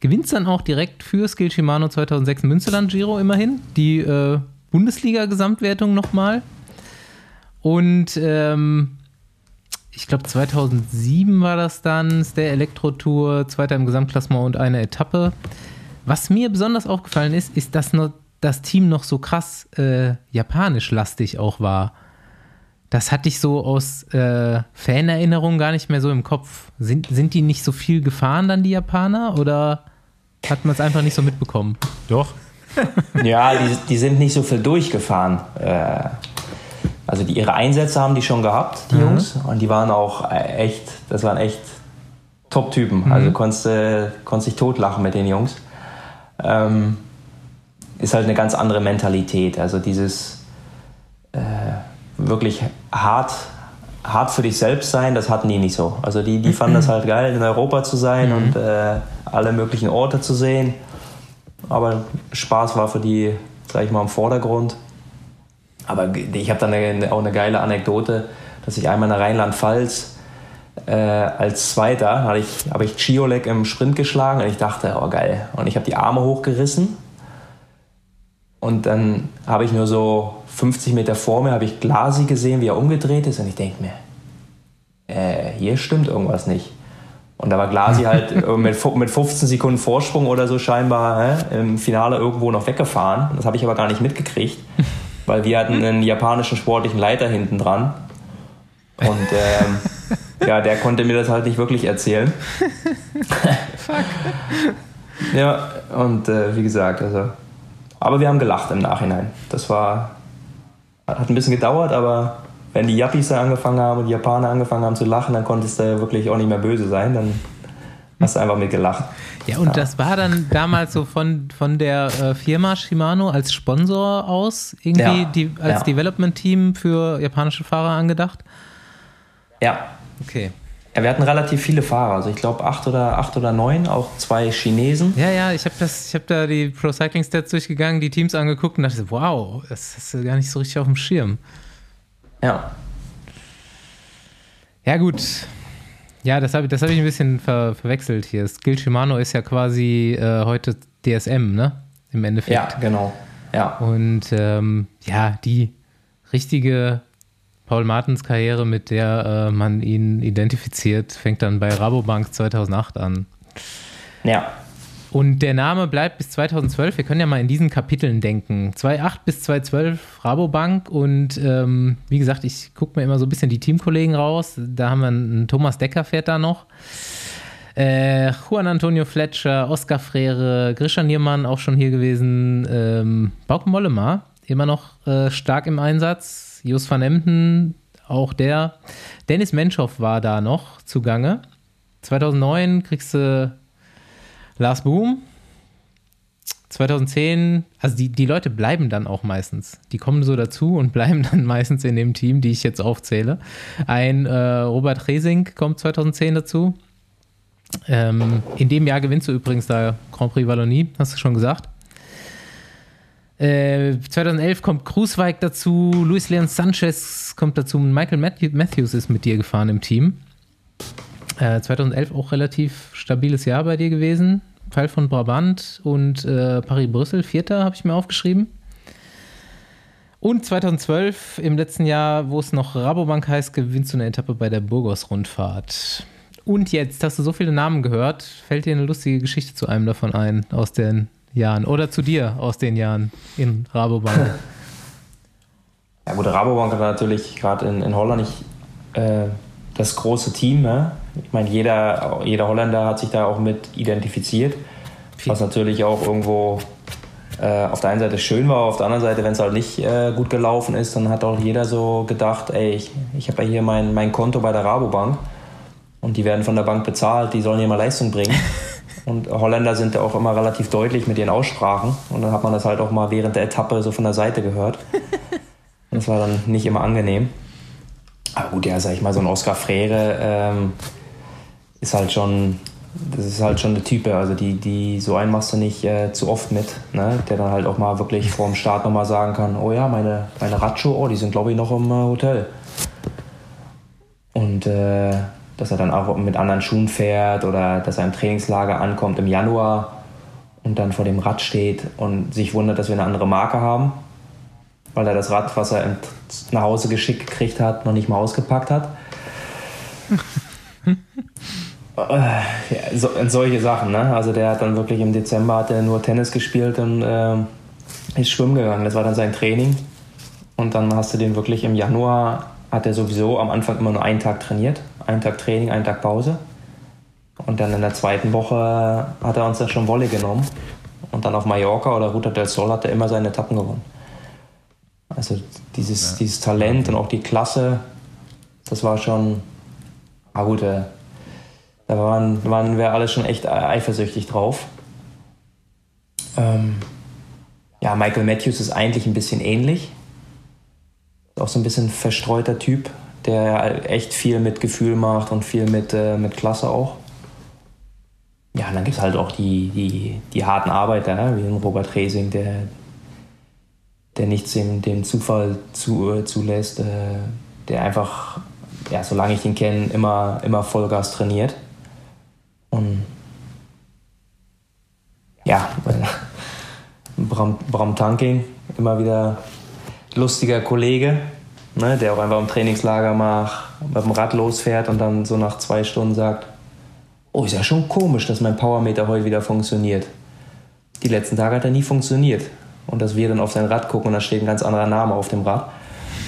Speaker 1: gewinnst dann auch direkt für Skill Shimano 2006 Münsterland Giro immerhin. Die äh, Bundesliga-Gesamtwertung nochmal. Und ähm, ich glaube 2007 war das dann, der Elektro-Tour, zweiter im Gesamtklassement und eine Etappe. Was mir besonders aufgefallen ist, ist, dass noch, das Team noch so krass äh, japanisch-lastig auch war. Das hatte ich so aus äh, Fanerinnerungen gar nicht mehr so im Kopf. Sind, sind die nicht so viel gefahren dann, die Japaner? Oder hat man es einfach nicht so mitbekommen?
Speaker 3: Doch,
Speaker 2: ja, die, die sind nicht so viel durchgefahren. Äh, also die, ihre Einsätze haben die schon gehabt, die mhm. Jungs. Und die waren auch echt, das waren echt Top-Typen. Mhm. Also konntest, äh, konntest dich totlachen mit den Jungs. Ähm, ist halt eine ganz andere Mentalität. Also dieses äh, wirklich hart, hart für dich selbst sein, das hatten die nicht so. Also die, die fanden das halt geil, in Europa zu sein mhm. und äh, alle möglichen Orte zu sehen. Aber Spaß war für die, sag ich mal, im Vordergrund. Aber ich habe dann eine, auch eine geile Anekdote, dass ich einmal in Rheinland-Pfalz äh, als Zweiter habe ich, hab ich Chiolek im Sprint geschlagen und ich dachte, oh geil. Und ich habe die Arme hochgerissen und dann habe ich nur so 50 Meter vor mir, habe ich Glasi gesehen, wie er umgedreht ist und ich denke mir, äh, hier stimmt irgendwas nicht. Und da war Glasi halt äh, mit, mit 15 Sekunden Vorsprung oder so scheinbar hä, im Finale irgendwo noch weggefahren. Das habe ich aber gar nicht mitgekriegt, weil wir hatten einen japanischen sportlichen Leiter hinten dran. Und ähm, ja, der konnte mir das halt nicht wirklich erzählen. Ja, und äh, wie gesagt, also. Aber wir haben gelacht im Nachhinein. Das war. Hat ein bisschen gedauert, aber wenn die Yappies da angefangen haben und die Japaner angefangen haben zu lachen, dann konntest du wirklich auch nicht mehr böse sein. Dann hast du einfach mitgelacht.
Speaker 1: Ja, und das war dann damals so von, von der äh, Firma Shimano als Sponsor aus, irgendwie
Speaker 2: Ja,
Speaker 1: die, als
Speaker 2: ja.
Speaker 1: Development-Team für japanische Fahrer angedacht?
Speaker 2: Ja.
Speaker 1: Okay.
Speaker 2: ja wir hatten relativ viele Fahrer. Also ich glaube acht oder, acht oder neun, auch zwei Chinesen.
Speaker 1: Ja, ja, ich habe hab da die Pro Cycling Stats durchgegangen, die Teams angeguckt und dachte, wow, das hast du gar nicht so richtig auf dem Schirm.
Speaker 2: Ja.
Speaker 1: Ja, gut. Ja, das habe das hab ich ein bisschen ver verwechselt hier. Skill Shimano ist ja quasi äh, heute DSM, ne? Im Endeffekt.
Speaker 2: Ja, genau. Ja.
Speaker 1: Und ähm, ja, die richtige Paul Martens Karriere, mit der äh, man ihn identifiziert, fängt dann bei Rabobank 2008 an.
Speaker 2: Ja.
Speaker 1: Und der Name bleibt bis 2012. Wir können ja mal in diesen Kapiteln denken. 2008 bis 2012 Rabobank. Und ähm, wie gesagt, ich gucke mir immer so ein bisschen die Teamkollegen raus. Da haben wir einen Thomas Decker fährt da noch. Äh, Juan Antonio Fletcher, Oskar Frere, Grisha Niermann auch schon hier gewesen. Ähm, Bauke Mollema immer noch äh, stark im Einsatz. Jos van Emden, auch der. Dennis Menschow war da noch zugange. 2009 kriegst du Lars Boom. 2010, also die, die Leute bleiben dann auch meistens. Die kommen so dazu und bleiben dann meistens in dem Team, die ich jetzt aufzähle. Ein äh, Robert Resing kommt 2010 dazu. Ähm, in dem Jahr gewinnst du übrigens da Grand Prix Wallonie, hast du schon gesagt. Äh, 2011 kommt Krusweig dazu, Luis Leon Sanchez kommt dazu, Michael Matthew- Matthews ist mit dir gefahren im Team. Äh, 2011 auch relativ stabiles Jahr bei dir gewesen. Teil von Brabant und äh, Paris-Brüssel, Vierter, habe ich mir aufgeschrieben. Und 2012, im letzten Jahr, wo es noch Rabobank heißt, gewinnst du eine Etappe bei der Burgos-Rundfahrt. Und jetzt hast du so viele Namen gehört, fällt dir eine lustige Geschichte zu einem davon ein, aus den Jahren? Oder zu dir aus den Jahren in Rabobank?
Speaker 2: Ja gut, Rabobank hat natürlich gerade in, in Holland nicht äh, das große Team. Ne? Ich meine, jeder, jeder Holländer hat sich da auch mit identifiziert. Was natürlich auch irgendwo äh, auf der einen Seite schön war, auf der anderen Seite, wenn es halt nicht äh, gut gelaufen ist, dann hat auch jeder so gedacht, ey, ich, ich habe ja hier mein, mein Konto bei der Rabobank und die werden von der Bank bezahlt, die sollen hier mal Leistung bringen. Und Holländer sind ja auch immer relativ deutlich mit ihren Aussprachen. Und dann hat man das halt auch mal während der Etappe so von der Seite gehört. Das war dann nicht immer angenehm. Aber gut, ja, sag ich mal, so ein Oscar Frere ähm, ist halt schon, das ist halt schon eine Type. Also die, die so einen machst du nicht äh, zu oft mit, ne? Der dann halt auch mal wirklich vor dem Start nochmal sagen kann, oh ja, meine, meine Radschuhe, oh, die sind glaube ich noch im äh, Hotel. Und äh, dass er dann auch mit anderen Schuhen fährt oder dass er im Trainingslager ankommt im Januar und dann vor dem Rad steht und sich wundert, dass wir eine andere Marke haben, weil er das Rad, was er nach Hause geschickt gekriegt hat, noch nicht mal ausgepackt hat. Äh, so, solche Sachen, ne? Also der hat dann wirklich im Dezember hat er nur Tennis gespielt und äh, ist schwimmen gegangen. Das war dann sein Training. Und dann hast du den wirklich im Januar, hat er sowieso am Anfang immer nur einen Tag trainiert. Einen Tag Training, einen Tag Pause. Und dann in der zweiten Woche hat er uns dann schon Wolle genommen. Und dann auf Mallorca oder Ruta del Sol hat er immer seine Etappen gewonnen. Also dieses, ja. dieses Talent und auch die Klasse, das war schon, ah gut, äh, da waren, waren wir alle schon echt eifersüchtig drauf. Ähm, ja, Michael Matthews ist eigentlich ein bisschen ähnlich. Auch so ein bisschen verstreuter Typ, der echt viel mit Gefühl macht und viel mit, äh, mit Klasse auch. Ja, und dann gibt es halt auch die, die, die harten Arbeiter, ne? wie Robert Resing, der, der nichts dem, dem Zufall zu, äh, zulässt, äh, der einfach, ja, solange ich ihn kenne, immer, immer Vollgas trainiert. Und ja, Bram, Bram Tanking, immer wieder lustiger Kollege, ne, der auch einfach im Trainingslager mal mit dem Rad losfährt und dann so nach zwei Stunden sagt, oh, ist ja schon komisch, dass mein Powermeter heute wieder funktioniert. Die letzten Tage hat er nie funktioniert. Und dass wir dann auf sein Rad gucken und da steht ein ganz anderer Name auf dem Rad.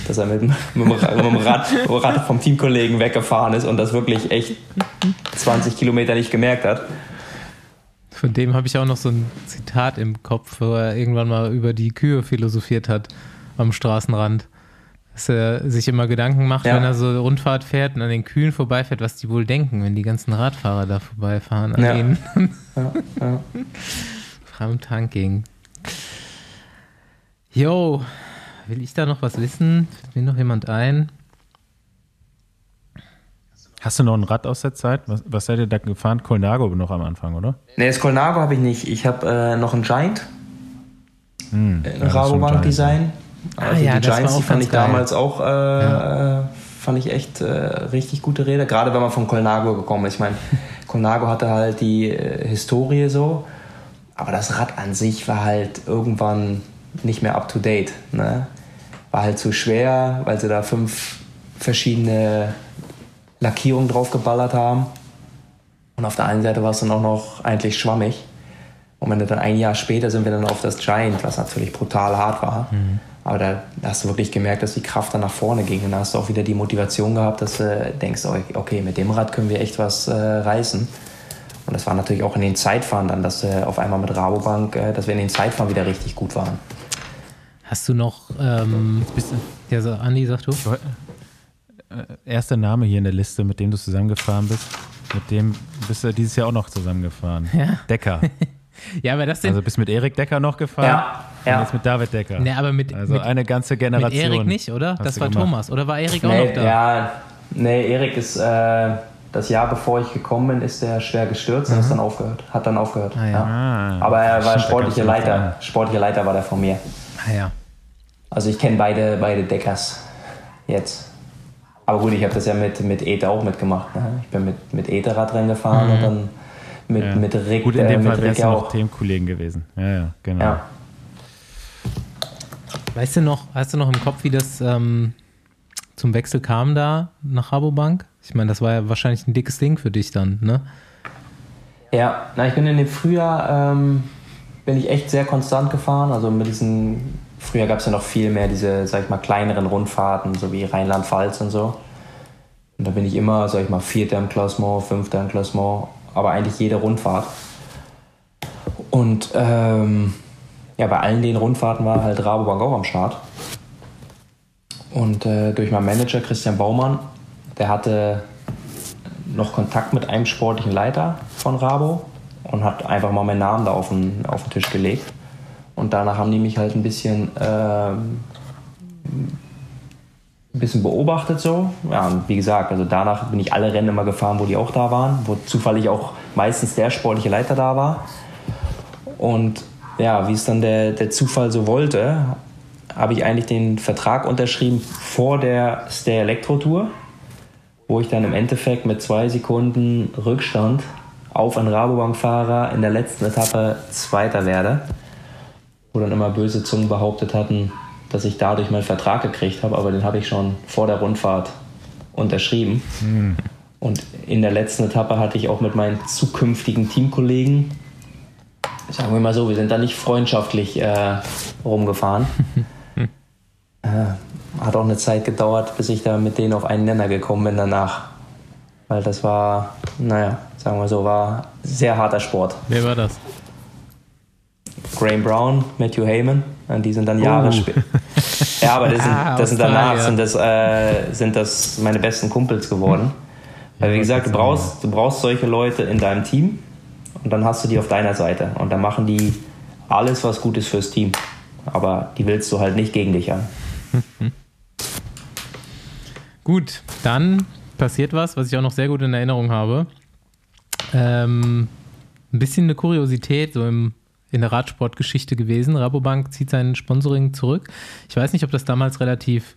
Speaker 2: Dass er mit, dem- mit, dem Rad, mit dem Rad, vom Teamkollegen weggefahren ist und das wirklich echt 20 Kilometer nicht gemerkt hat.
Speaker 1: Von dem habe ich auch noch so ein Zitat im Kopf, wo er irgendwann mal über die Kühe philosophiert hat am Straßenrand. Dass er sich immer Gedanken macht,
Speaker 2: Ja.
Speaker 1: wenn er so Rundfahrt fährt und an den Kühen vorbeifährt, was die wohl denken, wenn die ganzen Radfahrer da vorbeifahren an
Speaker 2: Ja.
Speaker 1: ihnen.
Speaker 2: Ja, ja.
Speaker 1: Frem Tanking. Jo, will ich da noch was wissen? Fällt mir noch jemand ein?
Speaker 3: Hast du noch ein Rad aus der Zeit? Was, was seid ihr da gefahren? Colnago noch am Anfang, oder?
Speaker 2: Nee, das Colnago habe ich nicht. Ich habe äh, noch einen Giant.
Speaker 3: Hm,
Speaker 2: Ein
Speaker 3: ja, schon ein
Speaker 2: Rabobank
Speaker 3: Giant.
Speaker 2: Design.
Speaker 1: Ah
Speaker 2: Also
Speaker 1: ja,
Speaker 2: die
Speaker 1: das war
Speaker 2: Giants,
Speaker 1: auch
Speaker 2: die fand ich
Speaker 1: geil.
Speaker 2: damals auch, äh,
Speaker 1: Ja.
Speaker 2: äh, fand ich echt äh, richtig gute Räder. Gerade wenn man von Colnago gekommen ist. Ich meine, Colnago hatte halt die äh, Historie so, aber das Rad an sich war halt irgendwann nicht mehr up to date. Ne? War halt zu schwer, weil sie da fünf verschiedene Lackierungen drauf geballert haben. Und auf der einen Seite war es dann auch noch eigentlich schwammig. Und wenn du dann ein Jahr später sind wir dann auf das Giant, was natürlich brutal hart war. Aber da hast du wirklich gemerkt, dass die Kraft dann nach vorne ging. Und da hast du auch wieder die Motivation gehabt, dass du denkst, oh, okay, mit dem Rad können wir echt was äh, reißen. Und das war natürlich auch in den Zeitfahren dann, dass äh, auf einmal mit Rabobank, äh, dass wir in den Zeitfahren wieder richtig gut waren.
Speaker 1: Hast du noch, ähm, ja, so, Andi, sag du?
Speaker 3: Äh, Erster Name hier in der Liste, mit dem du zusammengefahren bist. Mit dem bist du dieses Jahr auch noch zusammengefahren.
Speaker 1: Ja.
Speaker 3: Decker.
Speaker 1: Ja, aber das sind,
Speaker 3: Also bist mit Erik Decker noch gefahren.
Speaker 2: Ja,
Speaker 3: Und
Speaker 2: ja.
Speaker 3: jetzt mit David Decker.
Speaker 1: ne, aber mit,
Speaker 3: also
Speaker 1: mit,
Speaker 3: eine ganze
Speaker 1: mit
Speaker 3: Generation.
Speaker 1: Erik nicht, oder? Das
Speaker 3: du
Speaker 1: war
Speaker 3: gemacht.
Speaker 1: Thomas. Oder war Erik auch
Speaker 2: Nee,
Speaker 1: noch da?
Speaker 2: ja, nee, Erik ist äh, das Jahr bevor ich gekommen bin, ist er schwer gestürzt und ist dann aufgehört. Hat dann aufgehört.
Speaker 1: Ah, ja.
Speaker 3: Ah,
Speaker 2: Aber er war sportlicher
Speaker 3: du
Speaker 2: Leiter. Sportlicher Leiter war der von mir.
Speaker 1: Ah, ja.
Speaker 2: Also ich kenne beide, beide Deckers jetzt. Aber gut, ich habe das ja mit, mit Ete auch mitgemacht. Ne? Ich bin mit, mit Ete Radrennen gefahren und dann mit,
Speaker 3: Ja.
Speaker 2: mit Rick,
Speaker 3: Gut, in
Speaker 2: äh,
Speaker 3: dem
Speaker 2: mit
Speaker 3: Fall wärst du noch
Speaker 2: auch.
Speaker 3: Teamkollegen gewesen. Ja, ja, genau.
Speaker 2: Ja.
Speaker 1: Weißt du noch, hast du noch im Kopf, wie das ähm, zum Wechsel kam da nach Rabobank? Ich meine, das war ja wahrscheinlich ein dickes Ding für dich dann, ne?
Speaker 2: Ja, na, ich bin in dem Frühjahr ähm, bin ich echt sehr konstant gefahren. Also mit diesen, früher gab es ja noch viel mehr diese, sag ich mal, kleineren Rundfahrten, so wie Rheinland-Pfalz und so. Und da bin ich immer, sag ich mal, Vierter im Klassement, Fünfter im Klassement, aber eigentlich jede Rundfahrt. Und ähm, ja, bei allen den Rundfahrten war halt Rabobank auch am Start. Und äh, durch meinen Manager Christian Baumann, der hatte noch Kontakt mit einem sportlichen Leiter von Rabo und hat einfach mal meinen Namen da auf den, auf den Tisch gelegt. Und danach haben die mich halt ein bisschen, ähm, ein bisschen beobachtet so. Ja, und wie gesagt, also danach bin ich alle Rennen immer gefahren, wo die auch da waren, wo zufällig auch meistens der sportliche Leiter da war. Und ja, wie es dann der, der Zufall so wollte, habe ich eigentlich den Vertrag unterschrieben vor der Stay Electro Tour wo ich dann im Endeffekt mit zwei Sekunden Rückstand auf einen Rabobank-Fahrer in der letzten Etappe Zweiter werde. Wo dann immer böse Zungen behauptet hatten, dass ich dadurch meinen Vertrag gekriegt habe, aber den habe ich schon vor der Rundfahrt unterschrieben. Und in der letzten Etappe hatte ich auch mit meinen zukünftigen Teamkollegen, sagen wir mal so, wir sind da nicht freundschaftlich äh, rumgefahren. äh, hat auch eine Zeit gedauert, bis ich da mit denen auf einen Nenner gekommen bin danach. Weil das war, naja, sagen wir so, war sehr harter Sport.
Speaker 1: Wer war das?
Speaker 2: Graham Brown, Matthew Heyman, äh, die sind dann Jahre
Speaker 1: Oh.
Speaker 2: später. Ja, aber das sind,
Speaker 1: Ah,
Speaker 2: das sind danach sind das, äh, sind das meine besten Kumpels geworden. Weil wie gesagt, du brauchst, du brauchst solche Leute in deinem Team und dann hast du die auf deiner Seite. Und dann machen die alles, was gut ist fürs Team. Aber die willst du halt nicht gegen dich haben.
Speaker 1: Gut, dann passiert was, was ich auch noch sehr gut in Erinnerung habe. Ähm, ein bisschen eine Kuriosität so im, in der Radsportgeschichte gewesen. Rabobank zieht sein Sponsoring zurück. Ich weiß nicht, ob das damals relativ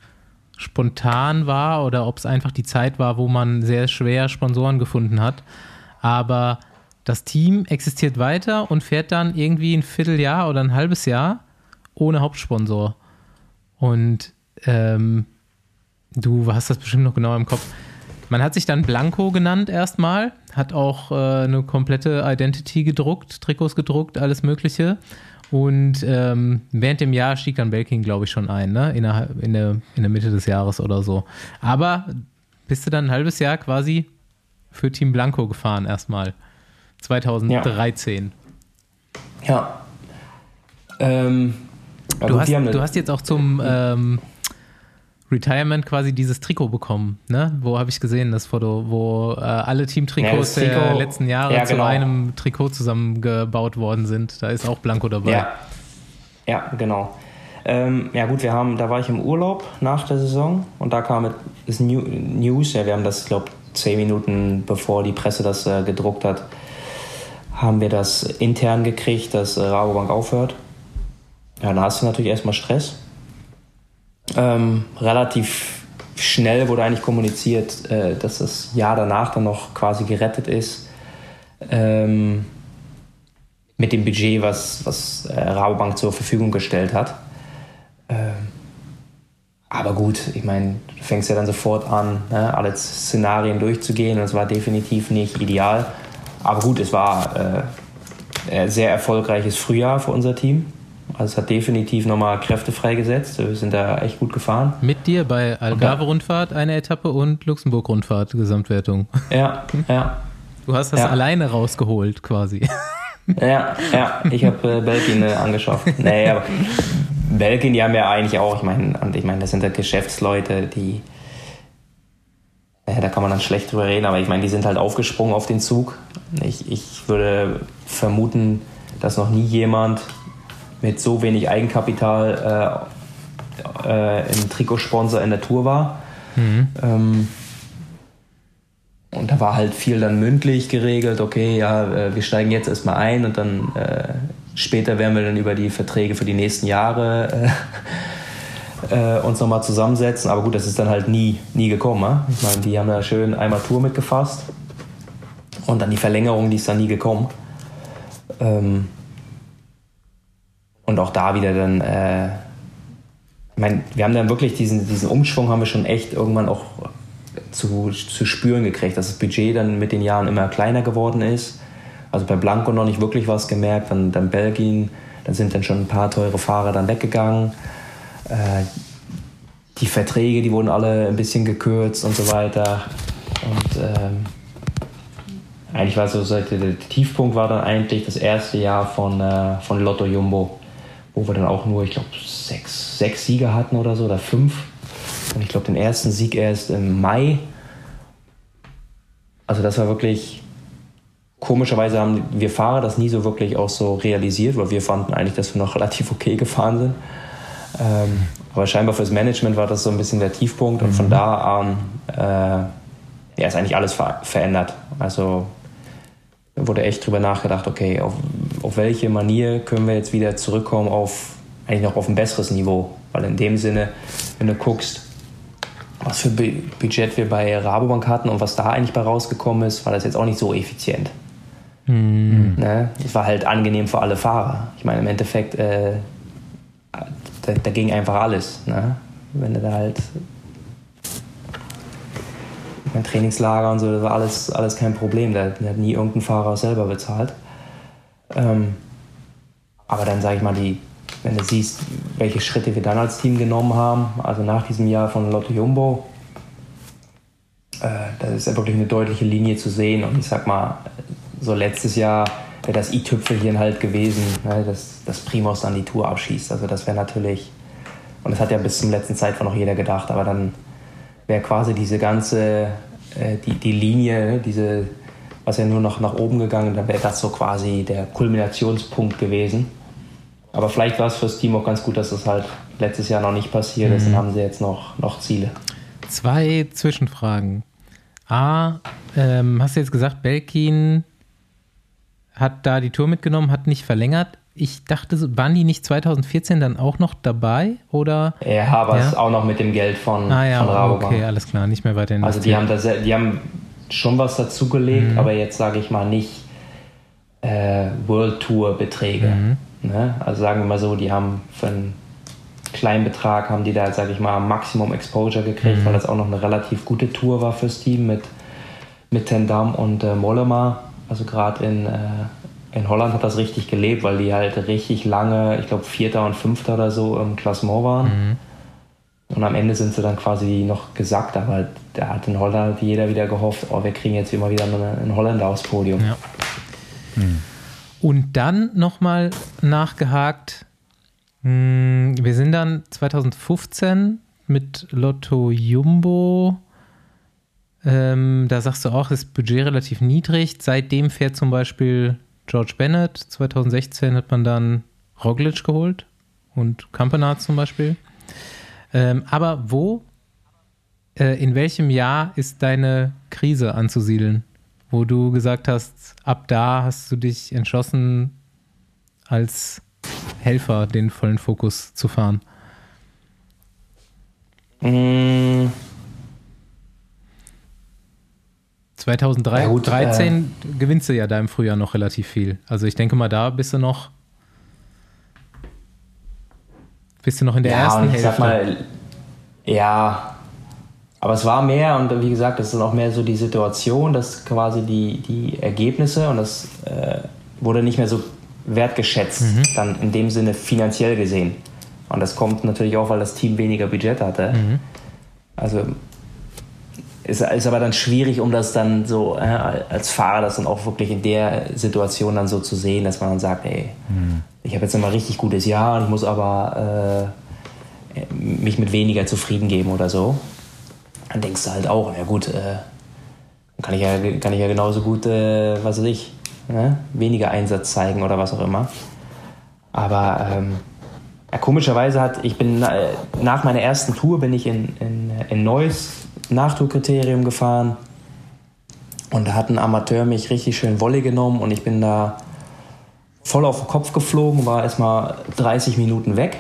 Speaker 1: spontan war oder ob es einfach die Zeit war, wo man sehr schwer Sponsoren gefunden hat. Aber das Team existiert weiter und fährt dann irgendwie ein Vierteljahr oder ein halbes Jahr ohne Hauptsponsor. Und ähm, du hast das bestimmt noch genau im Kopf. Man hat sich dann Blanco genannt erstmal, hat auch äh, eine komplette Identity gedruckt, Trikots gedruckt, alles Mögliche. Und ähm, während dem Jahr stieg dann Belkin, glaube ich, schon ein, ne? In der, in, der, in der Mitte des Jahres oder so. Aber bist du dann ein halbes Jahr quasi für Team Blanco gefahren erstmal. 2013.
Speaker 2: Ja. Ähm, ja,
Speaker 1: Du hast, du hast jetzt auch zum ähm, Retirement quasi dieses Trikot bekommen, ne? Wo habe ich gesehen, das Foto, wo äh, alle
Speaker 2: Ja,
Speaker 1: Teamtrikots
Speaker 2: das
Speaker 1: der letzten Jahre
Speaker 2: Ja,
Speaker 1: zu
Speaker 2: genau.
Speaker 1: einem Trikot zusammengebaut worden sind. Da ist auch Blanco dabei.
Speaker 2: Ja, ja genau. Ähm, ja gut, wir haben, da war ich im Urlaub nach der Saison und da kam das New, News, ja, wir haben das, glaube zehn Minuten bevor die Presse das äh, gedruckt hat, haben wir das intern gekriegt, dass äh, Rabobank aufhört. Ja, dann hast du natürlich erstmal Stress. Ähm, relativ schnell wurde eigentlich kommuniziert, äh, dass das Jahr danach dann noch quasi gerettet ist. Ähm, mit dem Budget, was, was äh, Rabobank zur Verfügung gestellt hat. Ähm, aber gut, ich meine, du fängst ja dann sofort an, ne, alle Szenarien durchzugehen und es war definitiv nicht ideal. Aber gut, es war äh, ein sehr erfolgreiches Frühjahr für unser Team. Also es hat definitiv nochmal Kräfte freigesetzt. Wir sind da echt gut gefahren.
Speaker 1: Mit dir bei Algarve-Rundfahrt eine Etappe und Luxemburg-Rundfahrt Gesamtwertung.
Speaker 2: Ja, ja.
Speaker 1: Du hast das
Speaker 2: Ja.
Speaker 1: alleine rausgeholt quasi.
Speaker 2: Ja, ja, ich habe äh, Belkin äh, angeschafft. Nee, aber Belkin, die haben ja eigentlich auch, ich meine, ich meine, das sind ja Geschäftsleute, die, äh, da kann man dann schlecht drüber reden, aber ich meine, die sind halt aufgesprungen auf den Zug. Ich, ich würde vermuten, dass noch nie jemand mit so wenig Eigenkapital äh, äh, ein Trikotsponsor in der Tour war. Ähm, und da war halt viel dann mündlich geregelt, okay, ja, äh, wir steigen jetzt erstmal ein und dann äh, später werden wir dann über die Verträge für die nächsten Jahre äh, äh, uns nochmal zusammensetzen. Aber gut, das ist dann halt nie, nie gekommen. Ne? Ich meine, die haben da schön einmal Tour mitgefasst und dann die Verlängerung, die ist dann nie gekommen. Ähm, und auch da wieder dann, äh, ich meine, wir haben dann wirklich diesen, diesen Umschwung haben wir schon echt irgendwann auch zu, zu spüren gekriegt, dass das Budget dann mit den Jahren immer kleiner geworden ist. Also bei Blanco noch nicht wirklich was gemerkt, dann, dann Belgien, dann sind dann schon ein paar teure Fahrer dann weggegangen. Äh, die Verträge, die wurden alle ein bisschen gekürzt und so weiter. Und ähm, eigentlich war so, der Tiefpunkt war dann eigentlich das erste Jahr von, äh, von Lotto Jumbo, wo wir dann auch nur, ich glaube, sechs, sechs Siege hatten oder so, oder fünf. Und ich glaube, den ersten Sieg erst im Mai. Also das war wirklich, komischerweise haben wir Fahrer das nie so wirklich auch so realisiert, weil wir fanden eigentlich, dass wir noch relativ okay gefahren sind. Ähm, aber scheinbar fürs Management war das so ein bisschen der Tiefpunkt und von da an äh, ja, ist eigentlich alles ver verändert. Also wurde echt drüber nachgedacht, okay, auf, auf welche Manier können wir jetzt wieder zurückkommen auf eigentlich noch auf ein besseres Niveau. Weil in dem Sinne, wenn du guckst, was für Bu- Budget wir bei Rabobank hatten und was da eigentlich bei rausgekommen ist, war das jetzt auch nicht so effizient. Ne? Es war halt angenehm für alle Fahrer. Ich meine, im Endeffekt, äh, da, da ging einfach alles. Ne? Wenn du da halt mein Trainingslager und so, das war alles, alles kein Problem. Da hat nie irgendein Fahrer selber bezahlt. Ähm, aber dann sage ich mal, die, wenn du siehst, welche Schritte wir dann als Team genommen haben, also nach diesem Jahr von Lotto Jumbo, äh, da ist ja wirklich eine deutliche Linie zu sehen. Und ich sag mal, so letztes Jahr wäre das i-Tüpfelchen halt gewesen, ne, dass, dass Primus dann die Tour abschießt. Also das wäre natürlich, und das hat ja bis zum letzten Zeitpunkt noch jeder gedacht, aber dann wäre quasi diese ganze, äh, die, die Linie, ne, diese, was ja nur noch nach oben gegangen, dann wäre das so quasi der Kulminationspunkt gewesen. Aber vielleicht war es fürs Team auch ganz gut, dass das halt letztes Jahr noch nicht passiert ist. Dann haben sie jetzt noch, noch Ziele.
Speaker 1: Zwei Zwischenfragen. A, ähm, hast du jetzt gesagt, Belkin hat da die Tour mitgenommen, hat nicht verlängert. Ich dachte, waren die nicht 2014 dann auch noch dabei? Oder?
Speaker 2: Er aber
Speaker 1: Ja.
Speaker 2: es auch noch mit dem Geld von,
Speaker 1: Ah ja,
Speaker 2: von Rabobank.
Speaker 1: okay, alles klar, nicht mehr weiter
Speaker 2: Also die
Speaker 1: investiert.
Speaker 2: haben, da, se- die haben schon was dazugelegt,
Speaker 1: Mhm.
Speaker 2: aber jetzt sage ich mal nicht äh, World Tour Beträge.
Speaker 1: Mhm.
Speaker 2: Ne? Also sagen wir mal so, die haben für ein kleinen Betrag haben die da, sage ich mal, Maximum Exposure gekriegt,
Speaker 1: Mhm.
Speaker 2: weil das auch noch eine relativ gute Tour war fürs Team mit, mit Ten Dam und äh, Mollema. Also gerade in, äh, in Holland hat das richtig gelebt, weil die halt richtig lange, ich glaube Vierter und Fünfter oder so im Klassement waren.
Speaker 1: Mhm.
Speaker 2: Und am Ende sind sie dann quasi noch gesackt, aber da hat in Holland jeder wieder gehofft, oh, wir kriegen jetzt immer wieder einen Holländer aufs Podium.
Speaker 1: Ja. Und dann nochmal nachgehakt, mh, wir sind dann 2015 mit Lotto Jumbo, ähm, da sagst du auch, ist das Budget relativ niedrig. Seitdem fährt zum Beispiel George Bennett. 2016 hat man dann Roglic geholt und Campenard zum Beispiel. Ähm, aber wo, äh, in welchem Jahr ist deine Krise anzusiedeln? Wo du gesagt hast, ab da hast du dich entschlossen, als Helfer den vollen Fokus zu fahren.
Speaker 2: Mm,
Speaker 1: 2013
Speaker 2: Ja, äh,
Speaker 1: 13 gewinnst du ja da im Frühjahr noch relativ viel. Also ich denke mal, da bist du noch bist du noch in der
Speaker 2: ja,
Speaker 1: ersten
Speaker 2: und ich
Speaker 1: Hälfte.
Speaker 2: sag mal, ja, aber es war mehr und wie gesagt, es ist auch mehr so die Situation, dass quasi die, die Ergebnisse und das äh, wurde nicht mehr so wertgeschätzt,
Speaker 1: Mhm.
Speaker 2: dann in dem Sinne finanziell gesehen. Und das kommt natürlich auch, weil das Team weniger Budget hatte.
Speaker 1: Mhm.
Speaker 2: Also ist, ist aber dann schwierig, um das dann so äh, als Fahrer das dann auch wirklich in der Situation dann so zu sehen, dass man dann sagt, ey, ich habe jetzt immer richtig gutes Jahr und ich muss aber äh, mich mit weniger zufrieden geben oder so. Dann denkst du halt auch, ja gut, äh, kann ich ja, kann ich ja genauso gut, äh, was weiß ich, ne? weniger Einsatz zeigen oder was auch immer. Aber ähm, ja, komischerweise hat, ich bin äh, nach meiner ersten Tour bin ich in, in, in Neuss Nachtourkriterium gefahren und da hat ein Amateur mich richtig schön Wolle genommen und ich bin da voll auf den Kopf geflogen, war erstmal 30 Minuten weg.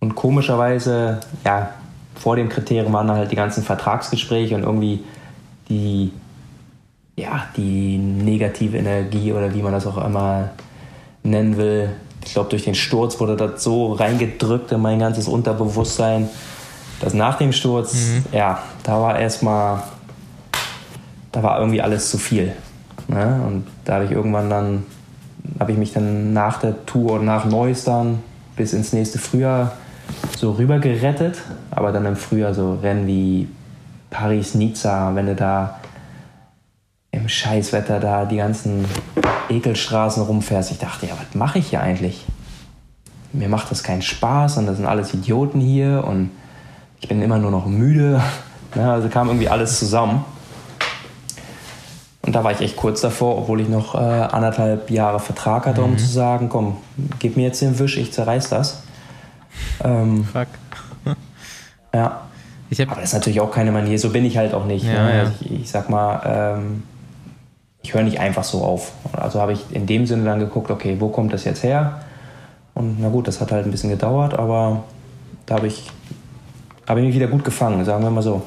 Speaker 2: Und komischerweise, ja, vor dem Kriterium waren dann halt die ganzen Vertragsgespräche und irgendwie die, ja, die negative Energie oder wie man das auch immer nennen will. Ich glaube, durch den Sturz wurde das so reingedrückt in mein ganzes Unterbewusstsein, dass nach dem Sturz, ja, da war erstmal, da war irgendwie alles zu viel. Ne? Und da habe ich irgendwann dann, habe ich mich dann nach der Tour und nach Neuss dann bis ins nächste Frühjahr so rüber gerettet. Aber dann im Frühjahr so Rennen wie Paris-Nizza, wenn du da im Scheißwetter da die ganzen Ekelstraßen rumfährst. Ich dachte, ja, was mache ich hier eigentlich? Mir macht das keinen Spaß und das sind alles Idioten hier und ich bin immer nur noch müde. Ja, also kam irgendwie alles zusammen. Und da war ich echt kurz davor, obwohl ich noch äh, anderthalb Jahre Vertrag hatte, um zu sagen, komm, gib mir jetzt den Wisch, ich zerreiß das. Ähm,
Speaker 1: Fuck.
Speaker 2: ja, aber das ist natürlich auch keine Manier, so bin ich halt auch nicht.
Speaker 1: Ja,
Speaker 2: ne?
Speaker 1: ja.
Speaker 2: Also ich, ich sag mal, ähm, ich höre nicht einfach so auf. Also habe ich in dem Sinne dann geguckt, okay, wo kommt das jetzt her? Und na gut, das hat halt ein bisschen gedauert, aber da habe ich, hab ich mich wieder gut gefangen, sagen wir mal so.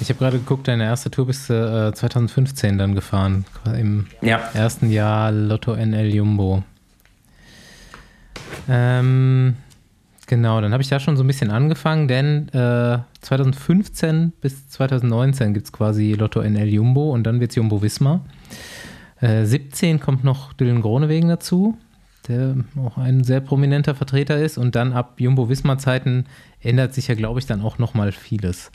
Speaker 1: ich hab gerade geguckt, deine erste Tour bist du äh, 2015 dann gefahren. Im
Speaker 2: Ja.
Speaker 1: ersten Jahr Lotto NL Jumbo. Ähm, genau, dann habe ich da schon so ein bisschen angefangen, denn äh, 2015 bis 2019 gibt es quasi Lotto NL Jumbo und dann wird es Jumbo Wismar. Äh, 17 kommt noch Dylan Gronewegen dazu, der auch ein sehr prominenter Vertreter ist und dann ab Jumbo Wismar Zeiten ändert sich ja, glaube ich, dann auch nochmal vieles.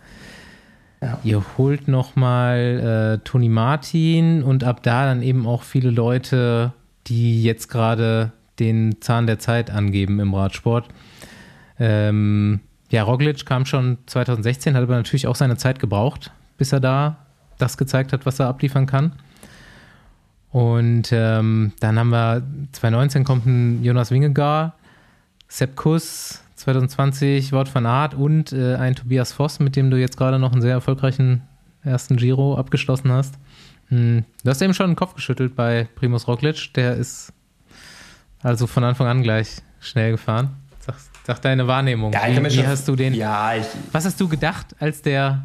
Speaker 1: Ihr holt nochmal äh, Toni Martin und ab da dann eben auch viele Leute, die jetzt gerade den Zahn der Zeit angeben im Radsport. Ähm, ja, Roglic kam schon 2016, hat aber natürlich auch seine Zeit gebraucht, bis er da das gezeigt hat, was er abliefern kann. Und ähm, dann haben wir 2019 kommt ein Jonas Wingegaard, Sepp Kuss, 2020 Wort van Aert und äh, ein Tobias Voss, mit dem du jetzt gerade noch einen sehr erfolgreichen ersten Giro abgeschlossen hast. Hm, Du hast eben schon den Kopf geschüttelt bei Primus Roglic, der ist also von Anfang an gleich schnell gefahren. Sag, sag deine Wahrnehmung.
Speaker 2: Ja,
Speaker 1: wie, wie hast du den?
Speaker 2: Ja, ich,
Speaker 1: Was hast du gedacht, als der,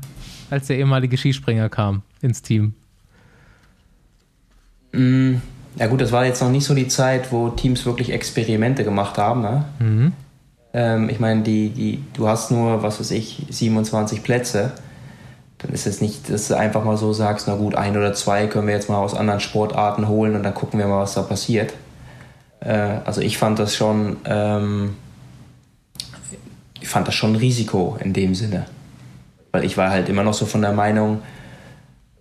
Speaker 1: als der ehemalige Skispringer kam ins Team?
Speaker 2: Mm, Ja gut, das war jetzt noch nicht so die Zeit, wo Teams wirklich Experimente gemacht haben. Ne? Ähm, ich meine, die, die, du hast nur, was weiß ich, 27 Plätze. Dann ist es nicht, dass du einfach mal so sagst, na gut, ein oder zwei können wir jetzt mal aus anderen Sportarten holen und dann gucken wir mal, was da passiert. Äh, also ich fand das schon, ähm, ich fand das schon ein Risiko in dem Sinne. Weil ich war halt immer noch so von der Meinung,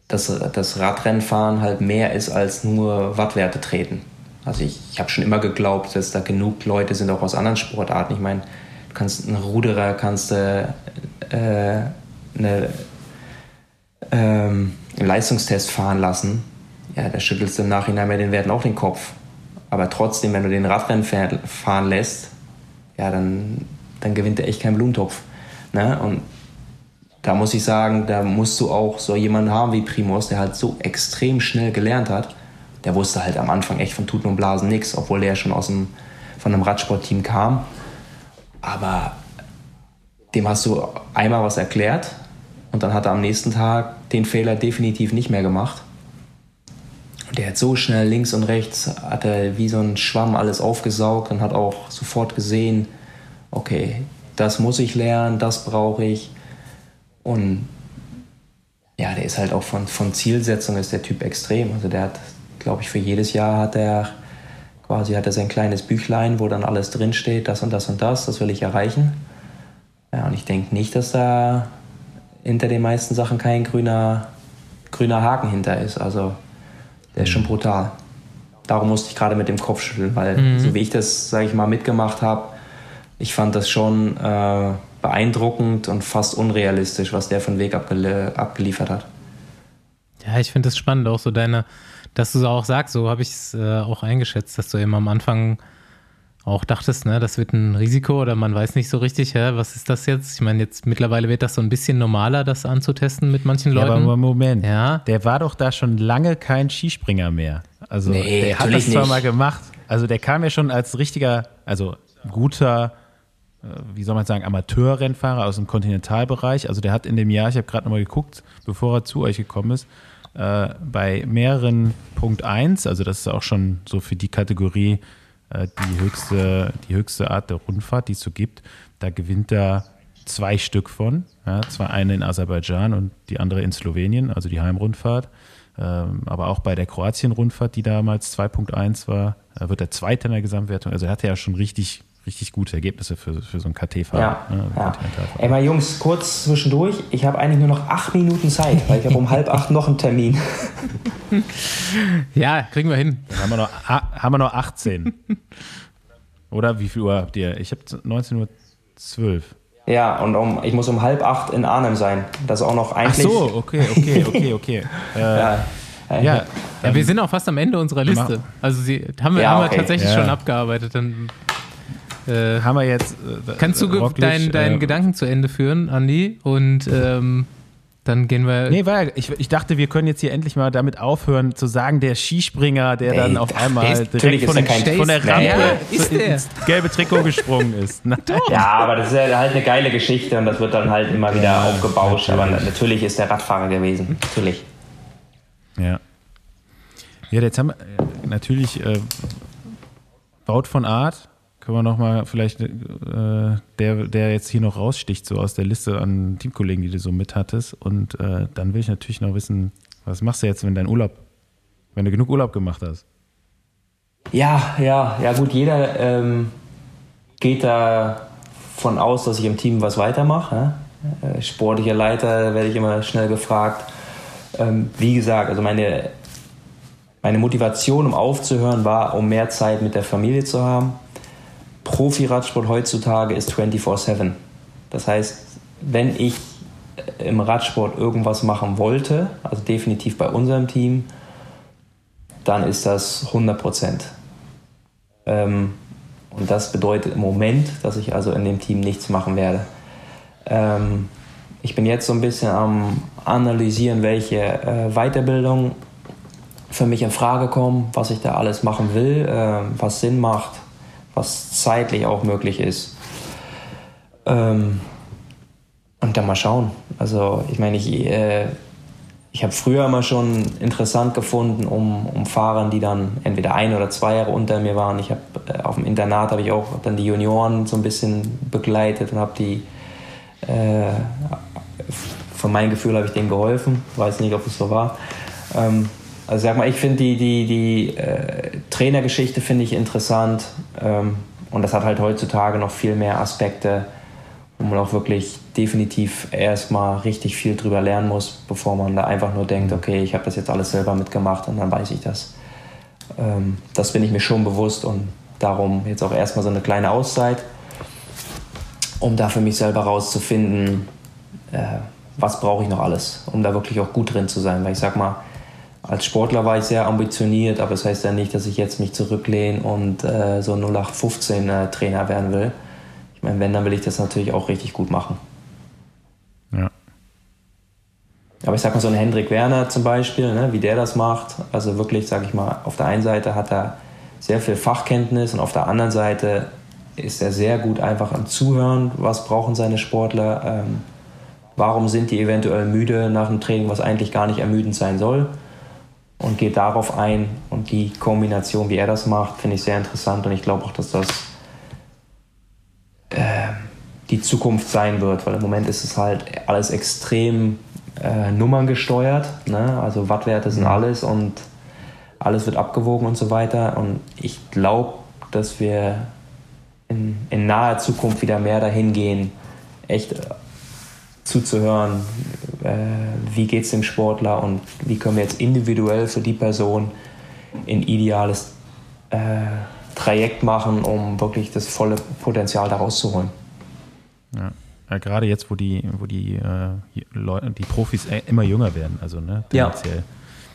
Speaker 2: dass das Radrennfahren halt mehr ist als nur Wattwerte treten. Also ich, ich habe schon immer geglaubt, dass da genug Leute sind, auch aus anderen Sportarten. Ich meine, du kannst einen Ruderer, kannst äh, eine, ähm, einen Leistungstest fahren lassen. Ja, da schüttelst du im Nachhinein bei den Werten auch den Kopf. Aber trotzdem, wenn du den Radrennen fahren lässt, ja, dann, dann gewinnt er echt keinen Blumentopf. Ne? Und da muss ich sagen, da musst du auch so jemanden haben wie Primus, der halt so extrem schnell gelernt hat. Der wusste halt am Anfang echt von Tuten und Blasen nichts, obwohl er schon aus dem, von einem Radsportteam kam. Aber dem hast du einmal was erklärt und dann hat er am nächsten Tag den Fehler definitiv nicht mehr gemacht. Und der hat so schnell links und rechts, hat er wie so ein Schwamm alles aufgesaugt und hat auch sofort gesehen, okay, das muss ich lernen, das brauche ich. Und ja, der ist halt auch von, von Zielsetzung ist der Typ extrem. Also der hat, glaube ich, für jedes Jahr hat er quasi hat er sein kleines Büchlein, wo dann alles drinsteht, das und das und das, das will ich erreichen. Ja, und ich denke nicht, dass da hinter den meisten Sachen kein grüner, grüner Haken hinter ist. Also der ist schon mhm. brutal. Darum musste ich gerade mit dem Kopf schütteln, weil mhm. so wie ich das, sage ich mal, mitgemacht habe, ich fand das schon äh, beeindruckend und fast unrealistisch, was der von Weg abgel abgeliefert hat.
Speaker 1: Ja, ich finde es spannend, auch so deine, dass du so auch sagst, so habe ich es äh, auch eingeschätzt, dass du eben am Anfang auch dachtest, ne, das wird ein Risiko oder man weiß nicht so richtig, hä, was ist das jetzt? Ich meine, jetzt mittlerweile wird das so ein bisschen normaler, das anzutesten mit manchen Leuten. Ja,
Speaker 3: aber Moment, ja? der war doch da schon lange kein Skispringer mehr. Also nee, der hat das zwar nicht. mal gemacht. Also der kam ja schon als richtiger, also guter äh, wie soll man sagen, Amateurrennfahrer aus dem Kontinentalbereich. Also der hat in dem Jahr, ich habe gerade nochmal geguckt, bevor er zu euch gekommen ist, äh, bei mehreren Punkt 1, also das ist auch schon so für die Kategorie äh, die, höchste, die höchste Art der Rundfahrt, die es so gibt, da gewinnt er zwei Stück von. Ja, zwar eine in Aserbaidschan und die andere in Slowenien, also die Heimrundfahrt. Ähm, aber auch bei der Kroatien-Rundfahrt, die damals 2.1 war, äh, wird er Zweiter in der Gesamtwertung. Also er hatte ja schon richtig richtig gute Ergebnisse für, für so einen KT-Fahrer.
Speaker 2: Ja, ne, ja. Ey, mal Jungs, kurz zwischendurch. Ich habe eigentlich nur noch acht Minuten Zeit, weil ich habe um halb acht noch einen Termin.
Speaker 1: ja, kriegen wir hin.
Speaker 3: Dann haben wir noch, haben wir noch 18. Oder wie viel Uhr habt ihr? Ich habe 19.12 Uhr.
Speaker 2: Ja, und um, ich muss um halb acht in Arnhem sein. Das ist auch noch eigentlich.
Speaker 3: Ach so, okay, okay, okay, okay. äh,
Speaker 1: ja. Ja, ja, wir sind auch fast am Ende unserer Liste. Also sie haben wir, ja, haben wir tatsächlich schon abgearbeitet. Dann
Speaker 3: äh, haben wir jetzt.
Speaker 1: Äh, kannst du deinen dein äh, Gedanken zu Ende führen, Andi? Und ähm, dann gehen wir.
Speaker 3: Nee, weil ich, ich dachte, wir können jetzt hier endlich mal damit aufhören, zu sagen, der Skispringer, der Ey, dann auf einmal ist, direkt von, den, von, der Rampe ja, ins gelbe Trikot gesprungen ist.
Speaker 2: Na, ja, aber das ist ja halt eine geile Geschichte und das wird dann halt immer wieder ja, aufgebauscht. Natürlich. Aber natürlich ist der Radfahrer gewesen. Natürlich.
Speaker 3: Ja. Ja, jetzt haben wir äh, natürlich äh, Baut von Art können wir nochmal vielleicht, äh, der, der jetzt hier noch raussticht, so aus der Liste an Teamkollegen, die du so mit hattest. Und äh, dann will ich natürlich noch wissen, was machst du jetzt, wenn dein Urlaub, wenn du genug Urlaub gemacht hast?
Speaker 2: Ja, ja, ja gut, jeder ähm, geht davon aus, dass ich im Team was weitermache. Ne? Äh, sportlicher Leiter werde ich immer schnell gefragt. Ähm, wie gesagt, also meine, meine Motivation, um aufzuhören, war, um mehr Zeit mit der Familie zu haben Profi-Radsport heutzutage ist 24-7. Das heißt, wenn ich im Radsport irgendwas machen wollte, also definitiv bei unserem Team, dann ist das 100 Prozent. Ähm, und das bedeutet im Moment, dass ich also in dem Team nichts machen werde. Ähm, ich bin jetzt so ein bisschen am analysieren, welche äh, Weiterbildung für mich in Frage kommen, was ich da alles machen will, äh, was Sinn macht was zeitlich auch möglich ist. Ähm, und dann mal schauen. Also ich meine, ich, äh, ich habe früher immer schon interessant gefunden, um, um Fahrern, die dann entweder ein oder zwei Jahre unter mir waren. Ich habe äh, auf dem Internat habe ich auch dann die Junioren so ein bisschen begleitet und habe die äh, von meinem Gefühl habe ich denen geholfen. Weiß nicht, ob es so war. Ähm, also sag mal, ich finde die, die, die äh, Trainergeschichte finde ich interessant ähm, und das hat halt heutzutage noch viel mehr Aspekte, wo man auch wirklich definitiv erstmal richtig viel drüber lernen muss, bevor man da einfach nur denkt, okay, ich habe das jetzt alles selber mitgemacht und dann weiß ich das. Ähm, das bin ich mir schon bewusst und darum jetzt auch erstmal so eine kleine Auszeit, um da für mich selber rauszufinden, äh, was brauche ich noch alles, um da wirklich auch gut drin zu sein. Weil ich sag mal, als Sportler war ich sehr ambitioniert, aber das heißt ja nicht, dass ich jetzt mich zurücklehne und äh, so 0815 äh, Trainer werden will. Ich meine, wenn, dann will ich das natürlich auch richtig gut machen.
Speaker 3: Ja.
Speaker 2: Aber ich sag mal, so ein Hendrik Werner zum Beispiel, ne, wie der das macht, also wirklich, sag ich mal, auf der einen Seite hat er sehr viel Fachkenntnis und auf der anderen Seite ist er sehr gut einfach am Zuhören, was brauchen seine Sportler, ähm, warum sind die eventuell müde nach dem Training, was eigentlich gar nicht ermüdend sein soll und geht darauf ein. Und die Kombination, wie er das macht, finde ich sehr interessant und ich glaube auch, dass das äh, die Zukunft sein wird, weil im Moment ist es halt alles extrem äh, nummerngesteuert. Ne? Also Wattwerte sind alles und alles wird abgewogen und so weiter. Und ich glaube, dass wir in, in naher Zukunft wieder mehr dahin gehen, echt zuzuhören, äh, wie geht es dem Sportler und wie können wir jetzt individuell für die Person ein ideales äh, Trajekt machen, um wirklich das volle Potenzial daraus zu holen.
Speaker 3: Ja. Ja, gerade jetzt, wo die, wo die äh, Leute, die Profis äh, immer jünger werden, also ne, tendenziell.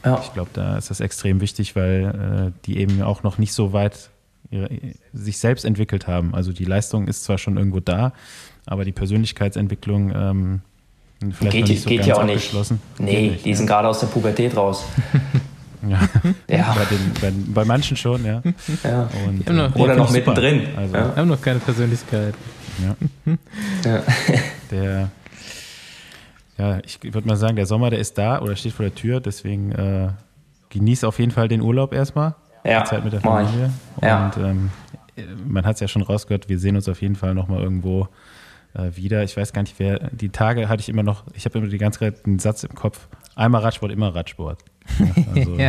Speaker 2: Ja. Ja.
Speaker 3: Ich glaube, da ist das extrem wichtig, weil äh, die eben auch noch nicht so weit ihre, sich selbst entwickelt haben. Also die Leistung ist zwar schon irgendwo da, aber die Persönlichkeitsentwicklung ähm, vielleicht
Speaker 2: geht
Speaker 3: noch nicht so
Speaker 2: geht
Speaker 3: ganz
Speaker 2: ja auch nicht. Nee,
Speaker 3: nicht,
Speaker 2: die sind gerade aus der Pubertät raus.
Speaker 3: ja.
Speaker 2: Ja.
Speaker 3: Bei, den, bei, bei manchen schon, ja.
Speaker 2: Ja.
Speaker 3: Und,
Speaker 1: noch-
Speaker 3: äh,
Speaker 2: Oder noch mittendrin.
Speaker 3: Also,
Speaker 2: Ja.
Speaker 1: Wir haben noch keine Persönlichkeit.
Speaker 3: ja.
Speaker 2: Ja.
Speaker 3: Der, ja, ich würde mal sagen, der Sommer, der ist da oder steht vor der Tür, deswegen äh, genieß auf jeden Fall den Urlaub erstmal.
Speaker 2: Ja,
Speaker 3: die Zeit mit der. Familie.
Speaker 2: Ja.
Speaker 3: Und ähm, man hat es ja schon rausgehört, wir sehen uns auf jeden Fall nochmal irgendwo äh, wieder. Ich weiß gar nicht, wer, die Tage hatte ich immer noch, ich habe immer die ganze Zeit einen Satz im Kopf, einmal Radsport, immer Radsport. Ja, also,
Speaker 1: Ja.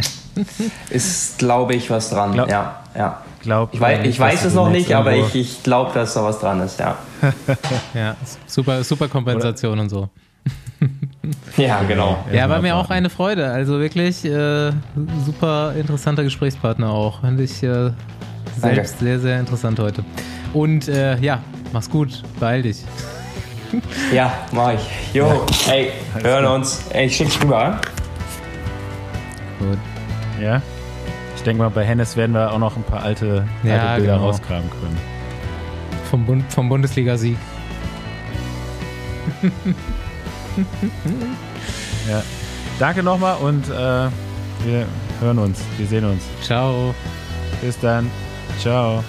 Speaker 2: Ist, glaube ich, was dran.
Speaker 3: Glaub-
Speaker 2: ja, ja.
Speaker 3: glaub,
Speaker 2: Ich weiß, ich weiß es noch nicht, aber ich, ich glaube, dass da was dran ist, ja.
Speaker 1: ja, super, super Kompensation und so.
Speaker 2: Ja, genau.
Speaker 1: Ja, war mir auch
Speaker 3: abwarten.
Speaker 1: eine Freude. Also wirklich äh, super interessanter Gesprächspartner auch. Fand ich äh, selbst sehr, sehr interessant heute. Und äh, ja, mach's gut. Beeil dich.
Speaker 2: Ja, mach ich. Jo, ey, hören uns. Ey, ich schick's rüber.
Speaker 1: Gut.
Speaker 3: Ja. Ich denke mal, bei Hennes werden wir auch noch ein paar alte, alte
Speaker 1: Ja,
Speaker 3: Bilder
Speaker 1: genau.
Speaker 3: rauskramen können.
Speaker 1: Vom, Bund, vom Bundesliga-Sieg.
Speaker 3: Ja. Danke nochmal und äh, wir hören uns, wir sehen uns.
Speaker 1: Ciao.
Speaker 3: Bis dann. Ciao.